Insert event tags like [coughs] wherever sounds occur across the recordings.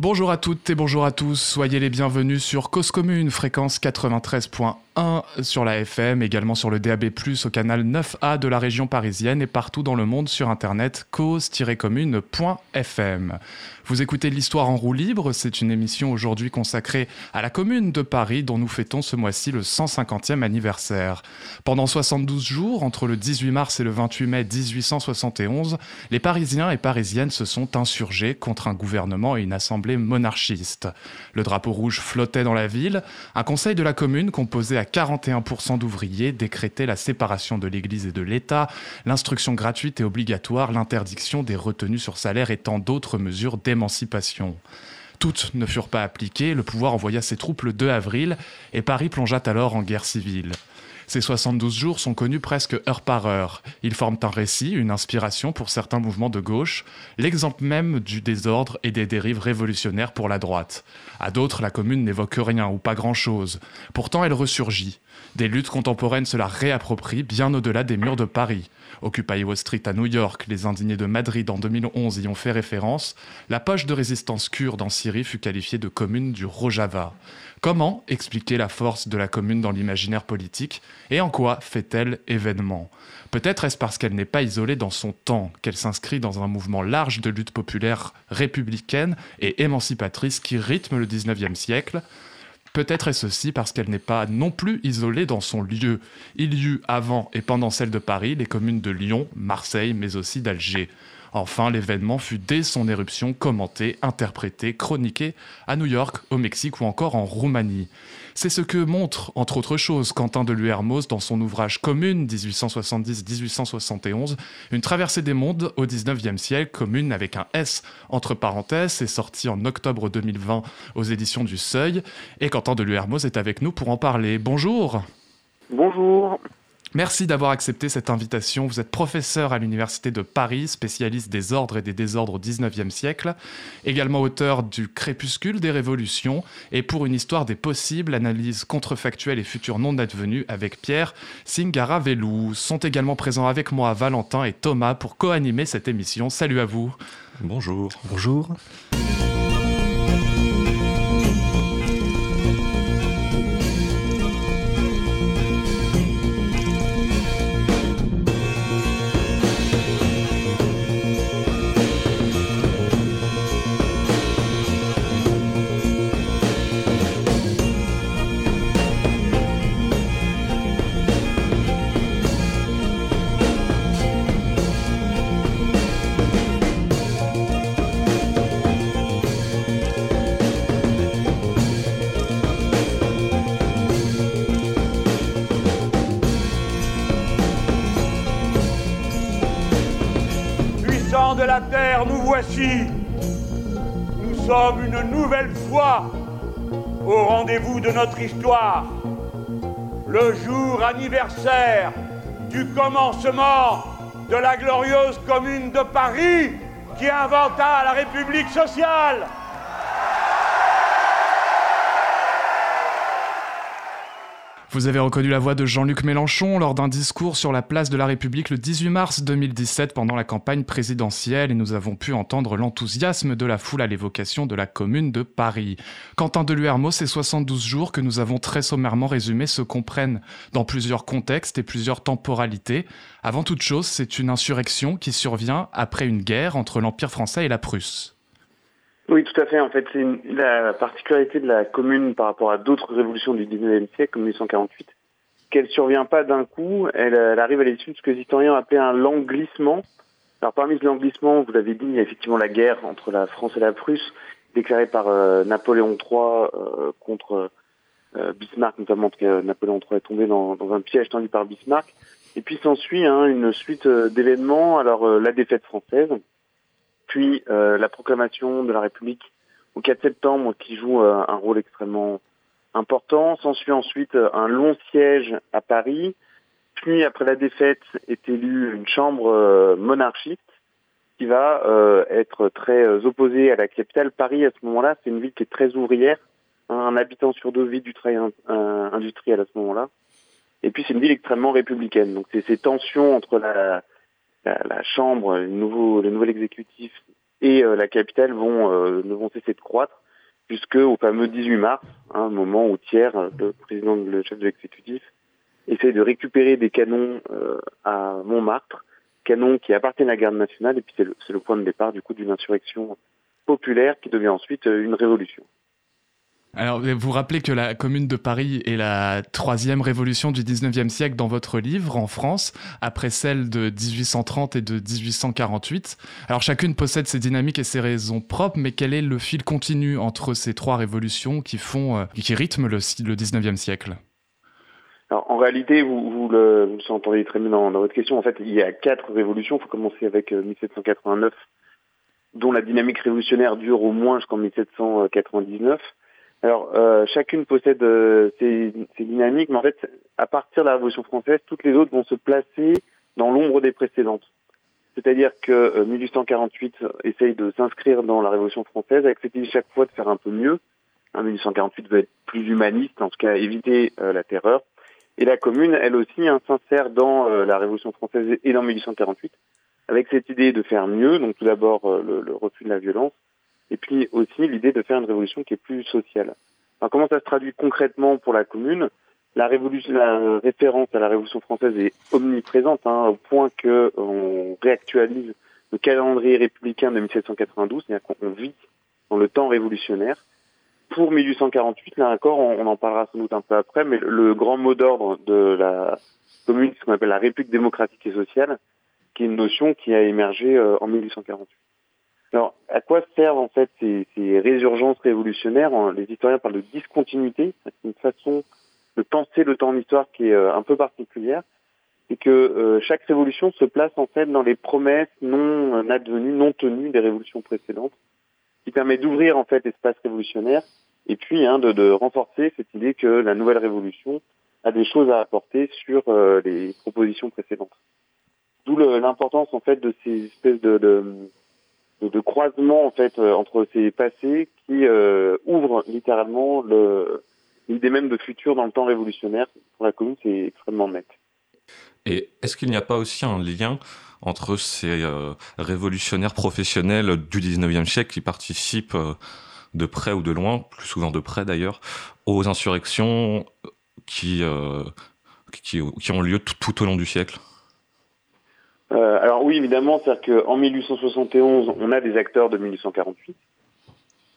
Bonjour à toutes et bonjour à tous, soyez les bienvenus sur Cause Commune, fréquence 93.1 sur la FM, également sur le DAB+, au canal 9A de la région parisienne et partout dans le monde sur internet cause-commune.fm. Vous écoutez l'histoire en roue libre, c'est une émission aujourd'hui consacrée à la commune de Paris dont nous fêtons ce mois-ci le 150e anniversaire. Pendant 72 jours, entre le 18 mars et le 28 mai 1871, les Parisiens et Parisiennes se sont insurgés contre un gouvernement et une assemblée monarchiste. Le drapeau rouge flottait dans la ville, un conseil de la commune composé à 41% d'ouvriers décrétait la séparation de l'Église et de l'État, l'instruction gratuite et obligatoire, l'interdiction des retenues sur salaire et tant d'autres mesures émancipation. Toutes ne furent pas appliquées, le pouvoir envoya ses troupes le 2 avril, et Paris plongea alors en guerre civile. Ces 72 jours sont connus presque heure par heure. Ils forment un récit, une inspiration pour certains mouvements de gauche, l'exemple même du désordre et des dérives révolutionnaires pour la droite. À d'autres, la commune n'évoque rien ou pas grand-chose. Pourtant, elle ressurgit. Des luttes contemporaines se la réapproprient bien au-delà des murs de Paris. Occupy Wall Street à New York, les indignés de Madrid en 2011 y ont fait référence, la poche de résistance kurde en Syrie fut qualifiée de commune du Rojava. Comment expliquer la force de la commune dans l'imaginaire politique et en quoi fait-elle événement? Peut-être est-ce parce qu'elle n'est pas isolée dans son temps, qu'elle s'inscrit dans un mouvement large de lutte populaire républicaine et émancipatrice qui rythme le 19e siècle? Peut-être est-ce aussi parce qu'elle n'est pas non plus isolée dans son lieu. Il y eut avant et pendant celle de Paris les communes de Lyon, Marseille, mais aussi d'Alger. Enfin, l'événement fut dès son éruption commenté, interprété, chroniqué à New York, au Mexique ou encore en Roumanie. C'est ce que montre, entre autres choses, Quentin de Luermoz dans son ouvrage Commune 1870-1871, une traversée des mondes au 19e siècle, Commune avec un S entre parenthèses, c'est sorti en octobre 2020 aux éditions du Seuil, et Quentin de Luermoz est avec nous pour en parler. Bonjour Bonjour Merci d'avoir accepté cette invitation. Vous êtes professeur à l'Université de Paris, spécialiste des ordres et des désordres au XIXe siècle, également auteur du Crépuscule des révolutions et pour une histoire des possibles, analyse contrefactuelle et futurs non advenus avec Pierre Singaravelou. Sont également présents avec moi Valentin et Thomas pour co-animer cette émission. Salut à vous. Bonjour. Bonjour. Histoire. Le jour anniversaire du commencement de la glorieuse commune de Paris qui inventa la République sociale. Vous avez reconnu la voix de Jean-Luc Mélenchon lors d'un discours sur la place de la République le 18 mars 2017 pendant la campagne présidentielle et nous avons pu entendre l'enthousiasme de la foule à l'évocation de la commune de Paris. Quentin Deluermo, ces 72 jours que nous avons très sommairement résumés se comprennent dans plusieurs contextes et plusieurs temporalités. Avant toute chose, c'est une insurrection qui survient après une guerre entre l'Empire français et la Prusse. Oui, tout à fait. En fait, c'est une- la particularité de la commune par rapport à d'autres révolutions du 19e siècle, comme 1848, qu'elle survient pas d'un coup. Elle, elle arrive à l'issue de ce que les historiens appelaient un languissement. Alors, parmi ce languissement, vous l'avez dit, il y a effectivement la guerre entre la France et la Prusse, déclarée par euh, Napoléon III euh, contre euh, Bismarck, notamment parce que Napoléon III est tombé dans, dans un piège tendu par Bismarck. Et puis s'ensuit hein, une suite euh, d'événements. Alors, euh, la défaite française, puis euh, la proclamation de la République au 4 septembre qui joue euh, un rôle extrêmement important. S'ensuit ensuite euh, un long siège à Paris. Puis après la défaite est élue une chambre monarchiste qui va euh, être très opposée à la capitale. Paris à ce moment-là, c'est une ville qui est très ouvrière. un habitant sur deux vit du travail in- industriel à ce moment-là. Et puis c'est une ville extrêmement républicaine. Donc c'est ces tensions entre la, la, chambre, le nouvel exécutif et la capitale vont, ne vont cesser de croître jusqu'au fameux 18 mars, un hein, moment où Thiers, le président, le chef de l'exécutif, essaie de récupérer des canons à Montmartre, canons qui appartiennent à la garde nationale, et puis c'est le, le, point de départ du coup d'une insurrection populaire qui devient ensuite une révolution. Alors, vous rappelez que la Commune de Paris est la troisième révolution du 19e siècle dans votre livre en France, après celle de 1830 et de 1848. Alors, chacune possède ses dynamiques et ses raisons propres, mais quel est le fil continu entre ces trois révolutions qui font, euh, qui rythment le, le 19e siècle? En réalité, vous, vous le vous entendez très bien dans, votre question. En fait, il y a quatre révolutions. Il faut commencer avec 1789, euh, dont la dynamique révolutionnaire dure au moins jusqu'en 1799. Alors, euh, chacune possède euh, ses, dynamiques, mais en fait, à partir de la Révolution française, toutes les autres vont se placer dans l'ombre des précédentes. C'est-à-dire que 1848 euh, essaye de s'inscrire dans la Révolution française avec cette idée chaque fois de faire un peu mieux. 1848 hein, veut être plus humaniste, en tout cas éviter la terreur. Et la Commune, elle aussi, hein, s'insère dans la Révolution française et dans 1848 avec cette idée de faire mieux. Donc tout d'abord le, le refus de la violence, et puis aussi l'idée de faire une révolution qui est plus sociale. Alors, comment ça se traduit concrètement pour la commune? La, révolution, la référence à la Révolution française est omniprésente, hein, au point que on réactualise le calendrier républicain de 1792, c'est-à-dire qu'on vit dans le temps révolutionnaire. Pour 1848, là encore, on, en parlera sans doute un peu après, mais le grand mot d'ordre de la commune, ce qu'on appelle la République démocratique et sociale, qui est une notion qui a émergé euh, en 1848. Alors, à quoi servent en fait ces, ces résurgences révolutionnaires Les historiens parlent de discontinuité, c'est une façon de penser le temps en histoire qui est euh, un peu particulière, et que euh, chaque révolution se place en fait dans les promesses non euh, advenues, non tenues des révolutions précédentes, qui permet d'ouvrir en fait l'espace révolutionnaire et puis hein, de, de, renforcer cette idée que la nouvelle révolution a des choses à apporter sur les propositions précédentes. D'où l'importance en fait de ces espèces de, de de, croisement en fait euh, entre ces passés qui euh, ouvrent littéralement l'idée même de futur dans le temps révolutionnaire. Pour la commune, c'est extrêmement net. Et est-ce qu'il n'y a pas aussi un lien entre ces euh, révolutionnaires professionnels du 19e siècle qui participent de près ou de loin, plus souvent de près d'ailleurs, aux insurrections qui, qui, qui, ont lieu tout au long du siècle? Euh, alors oui, évidemment, c'est-à-dire qu'en 1871, on a des acteurs de 1848.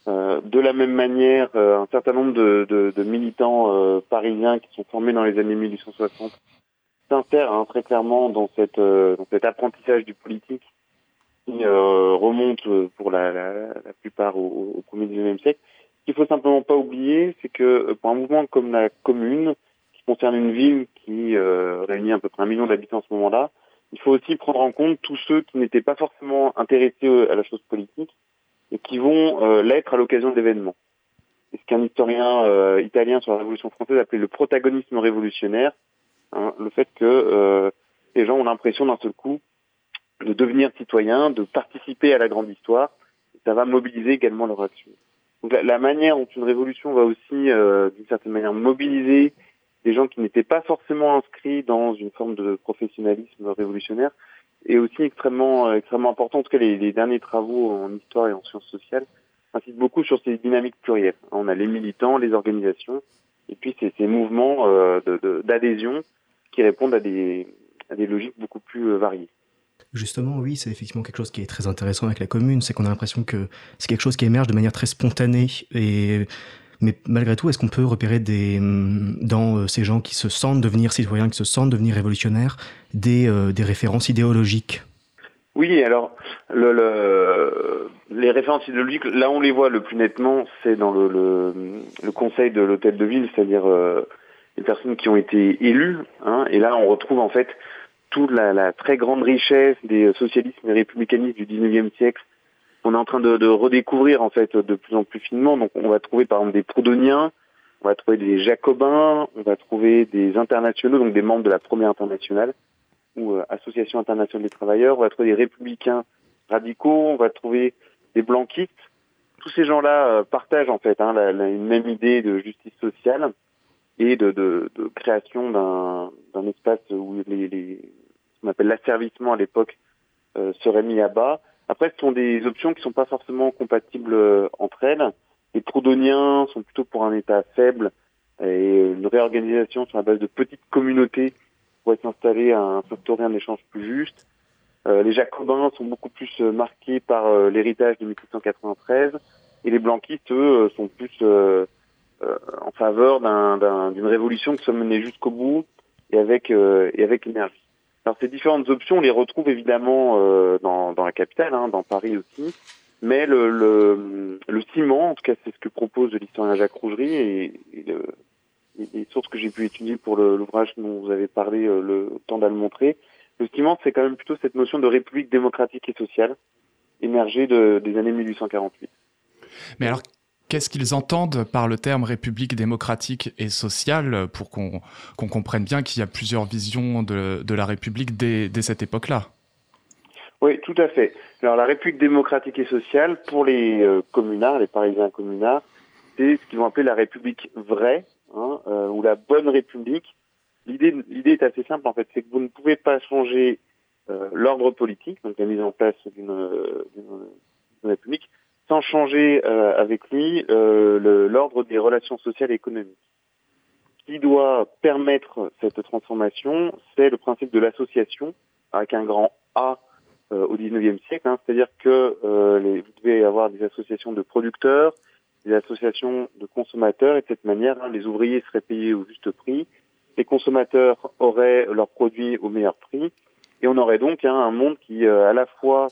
Euh, de la même manière, euh, un certain nombre de, de, de militants euh, parisiens qui sont formés dans les années 1860 s'insèrent hein, très clairement dans, cette, euh, dans cet apprentissage du politique qui remonte pour la, la, la plupart au, au premier 19e siècle. Ce qu'il faut simplement pas oublier, c'est que pour un mouvement comme la Commune, qui concerne une ville qui réunit à peu près un million d'habitants à ce moment-là, il faut aussi prendre en compte tous ceux qui n'étaient pas forcément intéressés à la chose politique et qui vont euh, l'être à l'occasion d'événements. C'est ce qu'un historien euh, italien sur la Révolution française appelait le protagonisme révolutionnaire, hein, le fait que euh, les gens ont l'impression d'un seul coup de devenir citoyens, de participer à la grande histoire, et ça va mobiliser également leur action. Donc la, la manière dont une révolution va aussi, d'une certaine manière, mobiliser des gens qui n'étaient pas forcément inscrits dans une forme de professionnalisme révolutionnaire est aussi extrêmement euh, extrêmement important. En tout cas, les, derniers travaux en histoire et en sciences sociales insistent beaucoup sur ces dynamiques plurielles. On a les militants, les organisations, et puis c'est ces mouvements euh, d'adhésion qui répondent à des, à des logiques beaucoup plus euh, variées. Justement, oui, c'est effectivement quelque chose qui est très intéressant avec la commune, c'est qu'on a l'impression que c'est quelque chose qui émerge de manière très spontanée et mais malgré tout, est-ce qu'on peut repérer des, hum, dans euh, ces gens qui se sentent devenir citoyens, qui se sentent devenir révolutionnaires, des, euh, références idéologiques? Oui, alors le, le, les références idéologiques, là on les voit le plus nettement, c'est dans le, conseil de l'hôtel de ville, c'est-à-dire euh, les personnes qui ont été élues. Hein, et là on retrouve en fait toute la, la très grande richesse des socialismes et républicanistes du 19e siècle on est en train de, de, redécouvrir en fait de plus en plus finement. Donc on va trouver par exemple des Proudhoniens, on va trouver des Jacobins, on va trouver des internationaux, donc des membres de la première internationale ou euh, Association internationale des travailleurs, on va trouver des républicains radicaux, on va trouver des blanquistes. Tous ces gens-là euh, partagent en fait hein, la, la, une même idée de justice sociale et de, de, de création d'un espace où les, les, ce qu'on appelle l'asservissement à l'époque euh, serait mis à bas Après, ce sont des options qui sont pas forcément compatibles entre elles. Les proudhoniens sont plutôt pour un État faible et une réorganisation sur la base de petites communautés pour s'installer à instaurer un échange plus juste. Euh, les jacobins sont beaucoup plus euh, marqués par euh, l'héritage de 1793 et les blanquistes, eux, sont plus en faveur d'une révolution qui soit menée jusqu'au bout et avec, et avec énergie. Alors ces différentes options, on les retrouve évidemment dans, dans la capitale, hein, dans Paris aussi, mais le, le, le, ciment, en tout cas c'est ce que propose l'historien Jacques Rougerie et, et le, les sources que j'ai pu étudier pour l'ouvrage dont vous avez parlé euh, le temps d'à le montrer, le ciment, c'est quand même plutôt cette notion de république démocratique et sociale émergée de, des années 1848. Mais alors, qu'est-ce qu'ils entendent par le terme république démocratique et sociale pour qu'on comprenne bien qu'il y a plusieurs visions de, de la République dès, cette époque-là? Oui, tout à fait. Alors, la République démocratique et sociale, pour les euh, communards, les Parisiens communards, c'est ce qu'ils vont appeler la République vraie, hein, euh, ou la bonne République. L'idée, l'idée est assez simple en fait, c'est que vous ne pouvez pas changer euh, l'ordre politique, donc la mise en place d'une, République, sans changer euh, avec lui euh, l'ordre des relations sociales et économiques. Ce qui doit permettre cette transformation, c'est le principe de l'association, avec un grand A au XIXe siècle, hein, c'est-à-dire que les, vous devez avoir des associations de producteurs, des associations de consommateurs et de cette manière, hein, les ouvriers seraient payés au juste prix, les consommateurs auraient leurs produits au meilleur prix. Et on aurait donc hein, un monde qui euh, à la fois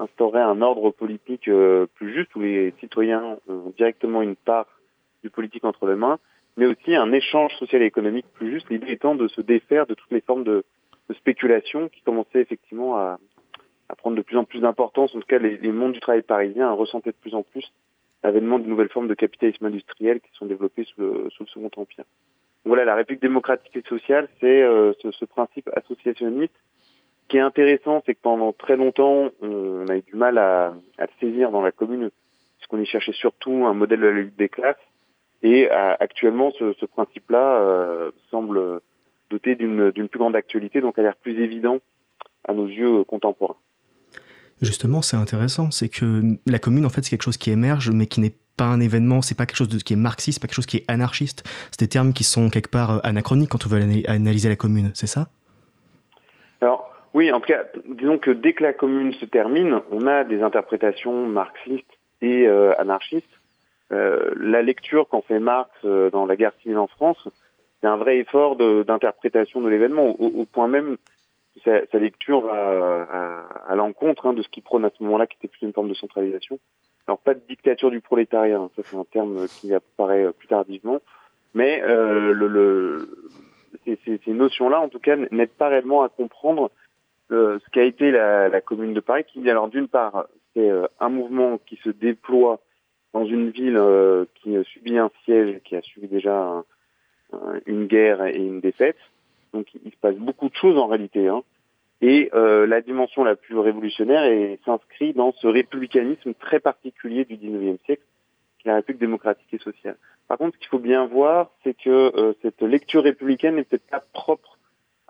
instaurerait un ordre politique euh, plus juste où les citoyens ont directement une part du politique entre les mains, mais aussi un échange social et économique plus juste, l'idée étant de se défaire de toutes les formes de, de spéculation qui commençaient effectivement à, à, prendre de plus en plus d'importance. En tout cas, les, les mondes du travail parisien ressentaient de plus en plus l'avènement de nouvelles formes de capitalisme industriel qui sont développées sous le, sous le Second Empire. voilà, la République démocratique et sociale, c'est euh, ce, ce, principe associationniste. Ce qui est intéressant, c'est que pendant très longtemps, on, a eu du mal à, à saisir dans la commune, puisqu'on y cherchait surtout un modèle de la lutte des classes. Et euh, actuellement, ce, principe-là euh, semble doté d'une plus grande actualité, donc a l'air plus évident à nos yeux contemporains. Justement, c'est intéressant, c'est que la commune, en fait, c'est quelque chose qui émerge, mais qui n'est pas un événement, c'est pas quelque chose qui est marxiste, pas quelque chose qui est anarchiste. C'est des termes qui sont quelque part euh, anachroniques quand on veut analyser la commune, c'est ça? Oui, en tout cas, disons que dès que la commune se termine, on a des interprétations marxistes et euh, anarchistes. Euh, la lecture qu'en fait Marx euh, dans la guerre civile en France, c'est un vrai effort d'interprétation de, l'événement, au, au, point même sa, sa lecture va à, à l'encontre hein, de ce qu'il prône à ce moment-là, qui était plus une forme de centralisation. Alors pas de dictature du prolétariat, hein, ça c'est un terme qui apparaît euh, plus tardivement, mais euh, le, le, ces, ces, notions-là, en tout cas, n'aident pas réellement à comprendre ce qu'a été la, Commune de Paris, qui, alors d'une part, c'est euh, un mouvement qui se déploie dans une ville euh, qui subit un siège, qui a subi déjà un, un, une guerre et une défaite, donc il se passe beaucoup de choses en réalité. Hein. Et euh, la dimension la plus révolutionnaire s'inscrit dans ce républicanisme très particulier du 19e siècle, qui est la République démocratique et sociale. Par contre, ce qu'il faut bien voir, c'est que euh, cette lecture républicaine n'est peut-être pas propre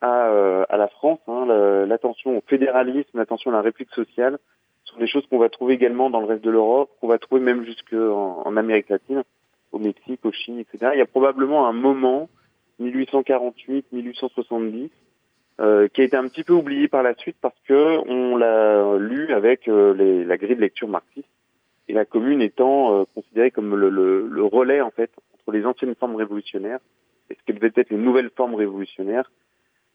à, euh, à la France. Hein. L'attention au fédéralisme, l'attention à la République sociale sont des choses qu'on va trouver également dans le reste de l'Europe, qu'on va trouver même jusqu'en en Amérique latine, au Mexique, au Chili, etc. Il y a probablement un moment 1848-1870, euh, qui a été un petit peu oublié par la suite parce que on l'a lu avec euh, la grille de lecture marxiste et la commune étant euh, considérée comme le, le, le, relais en fait entre les anciennes formes révolutionnaires et ce qu'elles devaient être les nouvelles formes révolutionnaires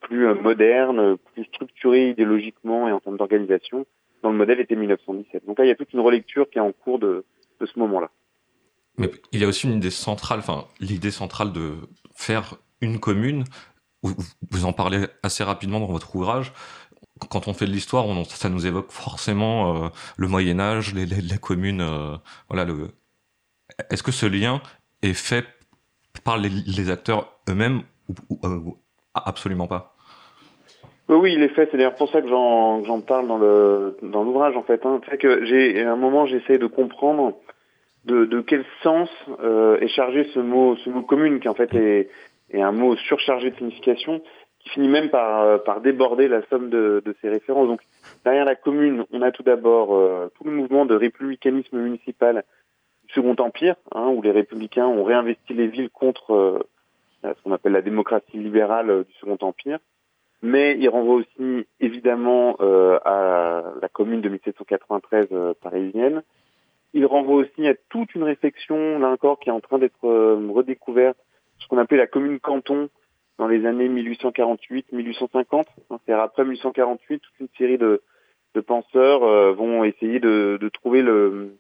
plus euh, modernes, plus structurées idéologiquement et en termes d'organisation, dont le modèle était 1917. Donc là, il y a toute une relecture qui est en cours de, ce moment-là. Mais il y a aussi une idée centrale, enfin l'idée centrale de faire une commune, vous en parlez assez rapidement dans votre ouvrage, quand on fait de l'histoire, ça nous évoque forcément euh, le Moyen Âge, les, les, les communes. Euh, voilà. Est-ce que ce lien est fait par les, acteurs eux-mêmes ou, absolument pas Oui, il est fait. C'est d'ailleurs pour ça que j'en parle dans l'ouvrage en fait. Hein. C'est que j'ai à un moment j'essaie de comprendre de, quel sens euh, est chargé ce mot ce mot commune qui en fait est un mot surchargé de signification qui finit même par, euh, déborder la somme de, ces références. Donc Derrière la commune, on a tout d'abord tout le mouvement de républicanisme municipal du Second Empire, hein, où les républicains ont réinvesti les villes contre ce qu'on appelle la démocratie libérale du Second Empire mais il renvoie aussi évidemment euh, à la commune de 1793 euh, parisienne. Il renvoie aussi à toute une réflexion, là encore, qui est en train d'être euh, redécouverte, ce qu'on appelait la commune canton dans les années 1848-1850. C'est-à-dire après 1848, toute une série de, penseurs vont essayer de, trouver le,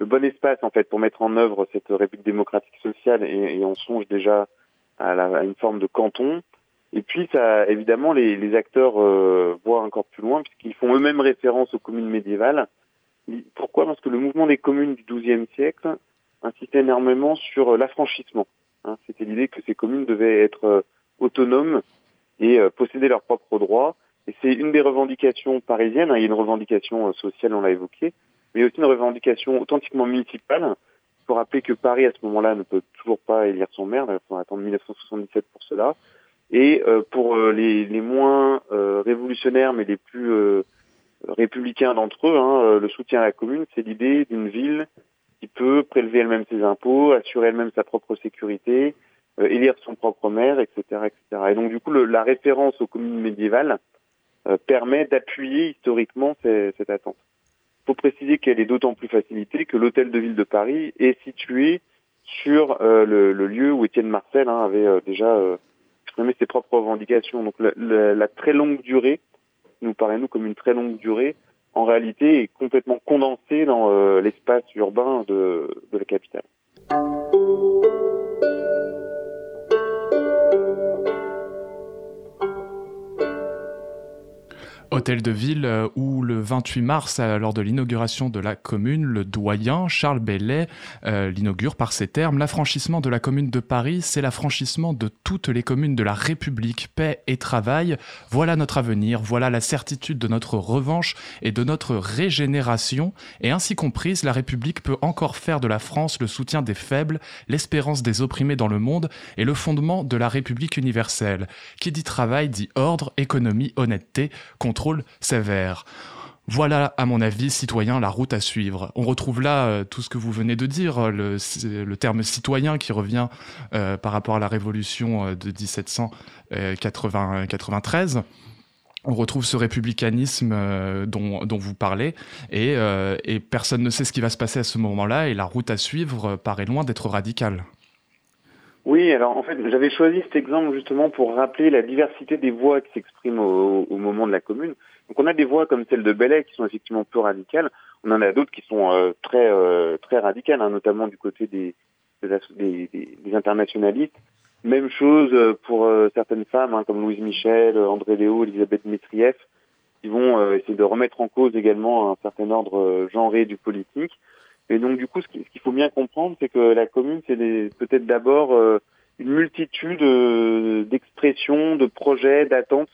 le, bon espace en fait pour mettre en œuvre cette République démocratique sociale et on songe déjà à, la, à une forme de canton. Et puis, ça, évidemment, les, les acteurs euh, voient encore plus loin puisqu'ils font eux-mêmes référence aux communes médiévales. Pourquoi? Parce que le mouvement des communes du XIIe siècle insistait énormément sur euh, l'affranchissement. Hein. C'était l'idée que ces communes devaient être euh, autonomes et posséder leurs propres droits. Et c'est une des revendications parisiennes. Hein. Il y a une revendication sociale, on l'a évoqué, mais aussi une revendication authentiquement municipale. Il faut rappeler que Paris, à ce moment-là, ne peut toujours pas élire son maire. Il faut attendre 1977 pour cela. Et euh, pour euh, les, les, moins euh, révolutionnaires, mais les plus républicains d'entre eux, hein, le soutien à la commune, c'est l'idée d'une ville qui peut prélever elle-même ses impôts, assurer elle-même sa propre sécurité, élire son propre maire, etc., etc. Et donc du coup, le, la référence aux communes médiévales permet d'appuyer historiquement cette attente. Il faut préciser qu'elle est d'autant plus facilitée que l'hôtel de ville de Paris est situé sur le, le, lieu où Étienne Marcel hein, avait déjà exprimer ses propres revendications. Donc la, très longue durée nous paraît nous comme une très longue durée, en réalité est complètement condensée dans euh, l'espace urbain de la capitale. Hôtel de ville euh, où le 28 mars, lors de l'inauguration de la commune, le doyen Charles Bellet euh, l'inaugure par ces termes. L'affranchissement de la commune de Paris, c'est l'affranchissement de toutes les communes de la République. Paix et travail, voilà notre avenir, voilà la certitude de notre revanche et de notre régénération. Et ainsi comprise, la République peut encore faire de la France le soutien des faibles, l'espérance des opprimés dans le monde et le fondement de la République universelle. Qui dit travail dit ordre, économie, honnêteté, contrôle sévère. Voilà, à mon avis, citoyen, la route à suivre. On retrouve là euh, tout ce que vous venez de dire, le, terme citoyen qui revient euh, par rapport à la révolution euh, de 1793. On retrouve ce républicanisme dont, vous parlez, et, personne ne sait ce qui va se passer à ce moment-là, et la route à suivre paraît loin d'être radicale. Oui, alors en fait, j'avais choisi cet exemple justement pour rappeler la diversité des voix qui s'expriment au, moment de la commune. Donc on a des voix comme celle de Bellet qui sont effectivement peu radicales. On en a d'autres qui sont euh, très euh, très radicales, hein, notamment du côté des des, des, internationalistes. Même chose euh, pour certaines femmes hein, comme Louise Michel, André Léo, Elisabeth Mitrieff, qui vont essayer de remettre en cause également un certain ordre genré du politique. Et donc du coup, ce qu'il faut bien comprendre, c'est que la commune, c'est peut-être d'abord euh, une multitude euh, d'expressions, de projets, d'attentes,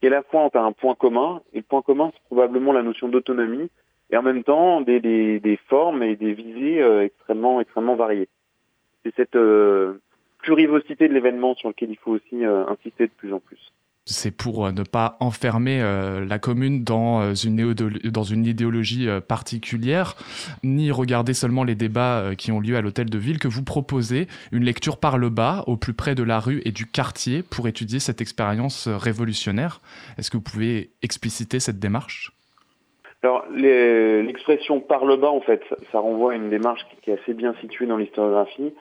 qui à la fois ont un point commun. Et le point commun, c'est probablement la notion d'autonomie, et en même temps des, des, des formes et des visées euh, extrêmement, extrêmement variées. C'est cette plurivocité de l'événement sur lequel il faut aussi insister de plus en plus c'est pour euh, ne pas enfermer euh, la commune dans euh, une, idéologie particulière, ni regarder seulement les débats qui ont lieu à l'hôtel de ville, que vous proposez une lecture par le bas, au plus près de la rue et du quartier, pour étudier cette expérience révolutionnaire. Est-ce que vous pouvez expliciter cette démarche? Alors, l'expression par le bas, en fait, ça renvoie à une démarche qui, est assez bien située dans l'historiographie.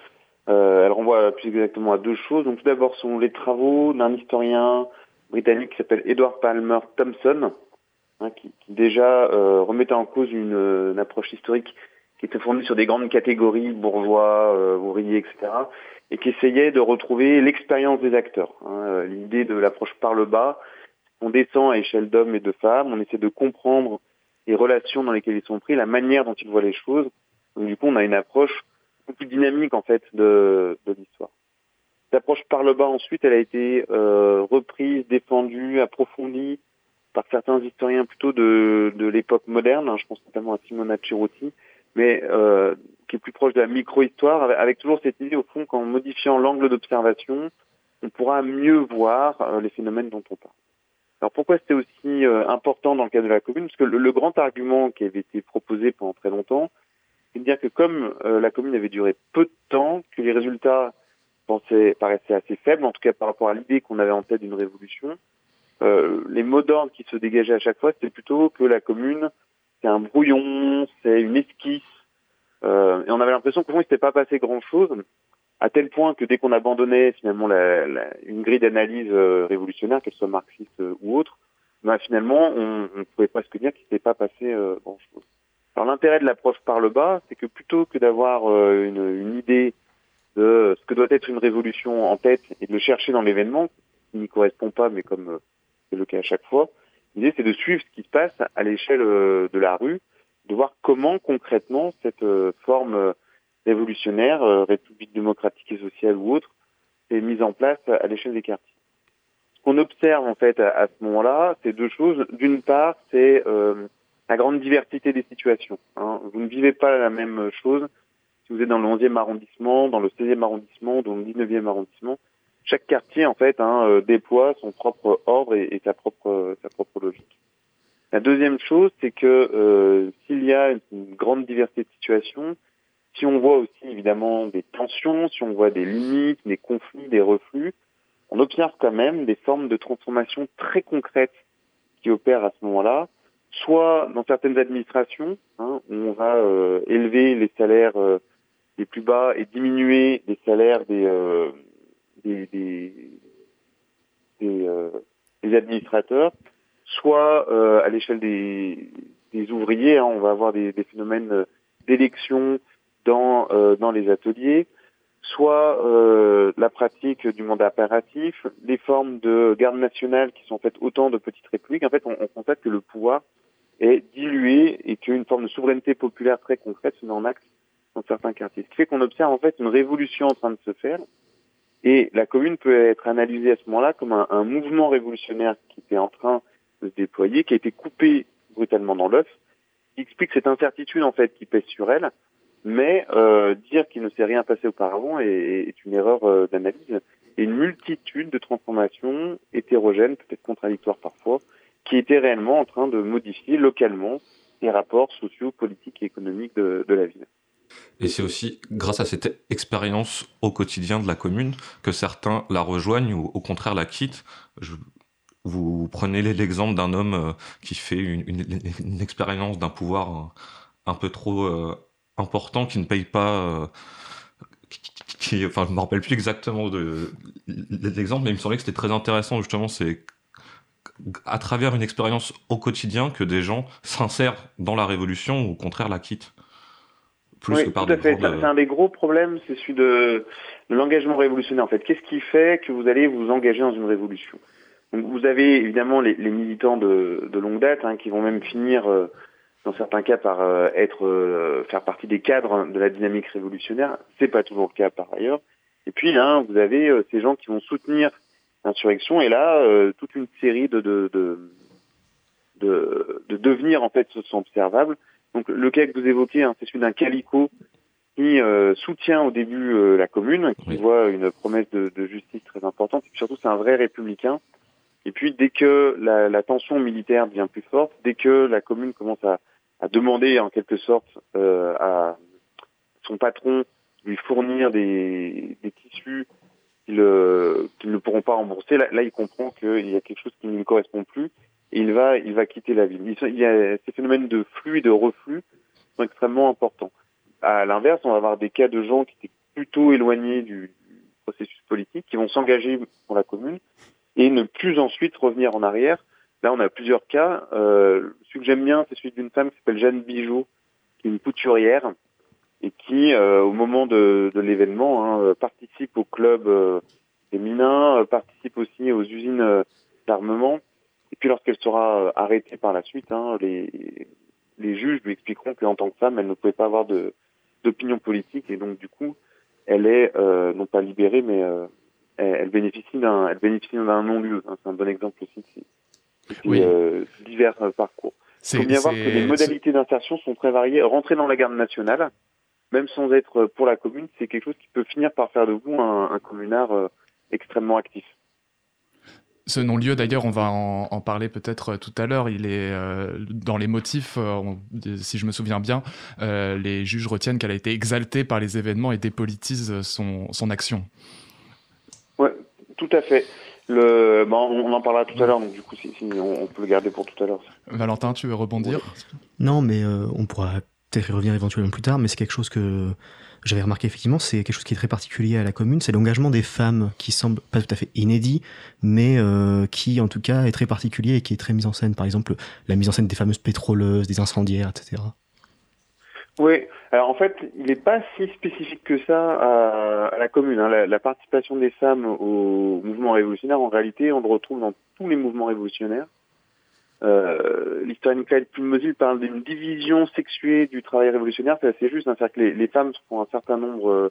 elle renvoie plus exactement à deux choses. Donc, tout d'abord, sont les travaux d'un historien britannique qui s'appelle Edward Palmer Thompson, hein, qui, déjà euh, remettait en cause une, approche historique qui était fondée sur des grandes catégories, bourgeois, euh, ouvriers, etc., et qui essayait de retrouver l'expérience des acteurs. Hein, L'idée de l'approche par le bas, on descend à échelle d'hommes et de femmes, on essaie de comprendre les relations dans lesquelles ils sont pris, la manière dont ils voient les choses. Donc du coup, on a une approche beaucoup plus dynamique en fait de l'histoire. L'approche par le bas ensuite, elle a été euh, reprise, défendue, approfondie par certains historiens plutôt de, de l'époque moderne. Hein, je pense notamment à Simona Cirotti, mais euh, qui est plus proche de la micro-histoire, avec, toujours cette idée au fond qu'en modifiant l'angle d'observation, on pourra mieux voir euh, les phénomènes dont on parle. Alors pourquoi c'était aussi important dans le cas de la commune? Parce que le, grand argument qui avait été proposé pendant très longtemps, c'est de dire que comme la commune avait duré peu de temps, que les résultats pensait, paraissait assez faible, en tout cas par rapport à l'idée qu'on avait en tête d'une révolution. Euh, les mots d'ordre qui se dégageaient à chaque fois, c'était plutôt que la commune, c'est un brouillon, c'est une esquisse. Euh, et on avait l'impression qu'au fond, il s'était pas passé grand-chose, à tel point que dès qu'on abandonnait finalement la, la, une grille d'analyse euh, révolutionnaire, qu'elle soit marxiste euh, ou autre, ben, finalement, on, on pouvait presque dire qu'il s'était pas passé euh, grand-chose. Alors l'intérêt de l'approche par le bas, c'est que plutôt que d'avoir une, une idée de ce que doit être une révolution en tête et de le chercher dans l'événement, qui n'y correspond pas, mais comme euh, c'est le cas à chaque fois. L'idée, c'est de suivre ce qui se passe à l'échelle euh, de la rue, de voir comment concrètement cette euh, forme révolutionnaire, république démocratique et sociale ou autre, est mise en place à l'échelle des quartiers. Ce qu'on observe en fait à, ce moment-là, c'est deux choses. D'une part, c'est la grande diversité des situations. Hein. Vous ne vivez pas la même chose vous êtes dans le 11e arrondissement, dans le 16e arrondissement, dans le 19e arrondissement, chaque quartier en fait hein, euh, déploie son propre ordre et, sa propre sa propre logique. La deuxième chose, c'est que euh, s'il y a une, grande diversité de situations, si on voit aussi évidemment des tensions, si on voit des limites, des conflits, des reflux, on observe quand même des formes de transformation très concrètes qui opèrent à ce moment-là, soit dans certaines administrations, hein, on va euh, élever les salaires les plus bas et diminuer les salaires des euh, des, des, des, euh, des, administrateurs, soit euh, à l'échelle des, des ouvriers, hein, on va avoir des, des phénomènes d'élection dans dans les ateliers, soit la pratique du mandat impératif, les formes de garde nationale qui sont faites autant de petites républiques. En fait, on, on constate que le pouvoir est dilué et qu'une forme de souveraineté populaire très concrète se met en axe dans certains quartiers. Ce qui fait qu'on observe en fait une révolution en train de se faire. Et la commune peut être analysée à ce moment-là comme un, un, mouvement révolutionnaire qui était en train de se déployer, qui a été coupé brutalement dans l'œuf, qui explique cette incertitude en fait qui pèse sur elle. Mais euh, dire qu'il ne s'est rien passé auparavant est, est une erreur euh, d'analyse. Et une multitude de transformations hétérogènes, peut-être contradictoires parfois, qui étaient réellement en train de modifier localement les rapports sociaux, politiques et économiques de, de la ville. Et c'est aussi grâce à cette expérience au quotidien de la commune que certains la rejoignent ou au contraire la quittent. Vous prenez l'exemple d'un homme euh, qui fait une, expérience d'un pouvoir euh, un peu trop euh, important, qui ne paye pas... Enfin, je me rappelle plus exactement de l'exemple, mais il me semblait que c'était très intéressant justement. C'est à travers une expérience au quotidien que des gens s'insèrent dans la révolution ou au contraire la quittent oui, tout à fait. C'est un des gros problèmes, c'est celui de, de l'engagement révolutionnaire. En fait, qu'est-ce qui fait que vous allez vous engager dans une révolution? Donc, Vous avez évidemment les, les militants de, de, longue date hein, qui vont même finir, euh, dans certains cas, par euh, être euh, faire partie des cadres de la dynamique révolutionnaire. C'est pas toujours le cas par ailleurs. Et puis là, vous avez ces gens qui vont soutenir l'insurrection. Et là, toute une série de de, de, de, de devenirs en fait sont observables donc le cas que vous évoquez, hein, c'est celui d'un calico qui euh, soutient au début euh, la commune, qui voit une promesse de, de, justice très importante, et puis surtout c'est un vrai républicain. Et puis dès que la, la, tension militaire devient plus forte, dès que la commune commence à, à demander en quelque sorte euh, à son patron lui fournir des, des tissus qu'ils euh, ne pourront pas rembourser, là, là il comprend qu'il y a quelque chose qui ne lui correspond plus il va, il va quitter la ville. Il y a ces phénomènes de flux et de reflux sont extrêmement importants. À l'inverse, on va avoir des cas de gens qui étaient plutôt éloignés du, processus politique, qui vont s'engager pour la commune et ne plus ensuite revenir en arrière. Là, on a plusieurs cas. Euh, celui que j'aime bien, c'est celui d'une femme qui s'appelle Jeanne Bijou, qui est une couturière et qui, euh, au moment de, de l'événement, hein, participe au club euh, féminin, euh, participe aussi aux usines euh, d'armement et puis lorsqu'elle sera euh, arrêtée par la suite, hein, les, les juges lui expliqueront qu'en tant que femme, elle ne pouvait pas avoir de d'opinion politique et donc du coup, elle est euh, non pas libérée, mais euh, elle, bénéficie d'un elle bénéficie d'un non-lieu. Hein, c'est un bon exemple aussi de ces, euh, divers euh, parcours. Il faut bien voir que les modalités d'insertion sont très variées. Rentrer dans la garde nationale, même sans être pour la commune, c'est quelque chose qui peut finir par faire de vous un, un communard extrêmement actif. Ce non-lieu, d'ailleurs, on va en, parler peut-être tout à l'heure. Il est dans les motifs, si je me souviens bien, les juges retiennent qu'elle a été exaltée par les événements et dépolitisent son, son action. Oui, tout à fait. Le, bon, on en parlera tout à l'heure, donc du coup, si, on, peut le garder pour tout à l'heure. Valentin, tu veux rebondir? Non, mais euh, on pourra peut-être y revenir éventuellement plus tard, mais c'est quelque chose que j'avais remarqué effectivement, c'est quelque chose qui est très particulier à la commune, c'est l'engagement des femmes qui semble pas tout à fait inédit, mais euh, qui en tout cas est très particulier et qui est très mis en scène. Par exemple, la mise en scène des fameuses pétroleuses, des incendiaires, etc. Oui, alors en fait, il n'est pas si spécifique que ça à, la commune. Hein. La, participation des femmes au mouvement révolutionnaire, en réalité, on le retrouve dans tous les mouvements révolutionnaires. Euh, L'historien Clyde Pulmosil parle d'une division sexuée du travail révolutionnaire, c'est assez juste, hein. c'est-à-dire que les, femmes font un certain nombre euh,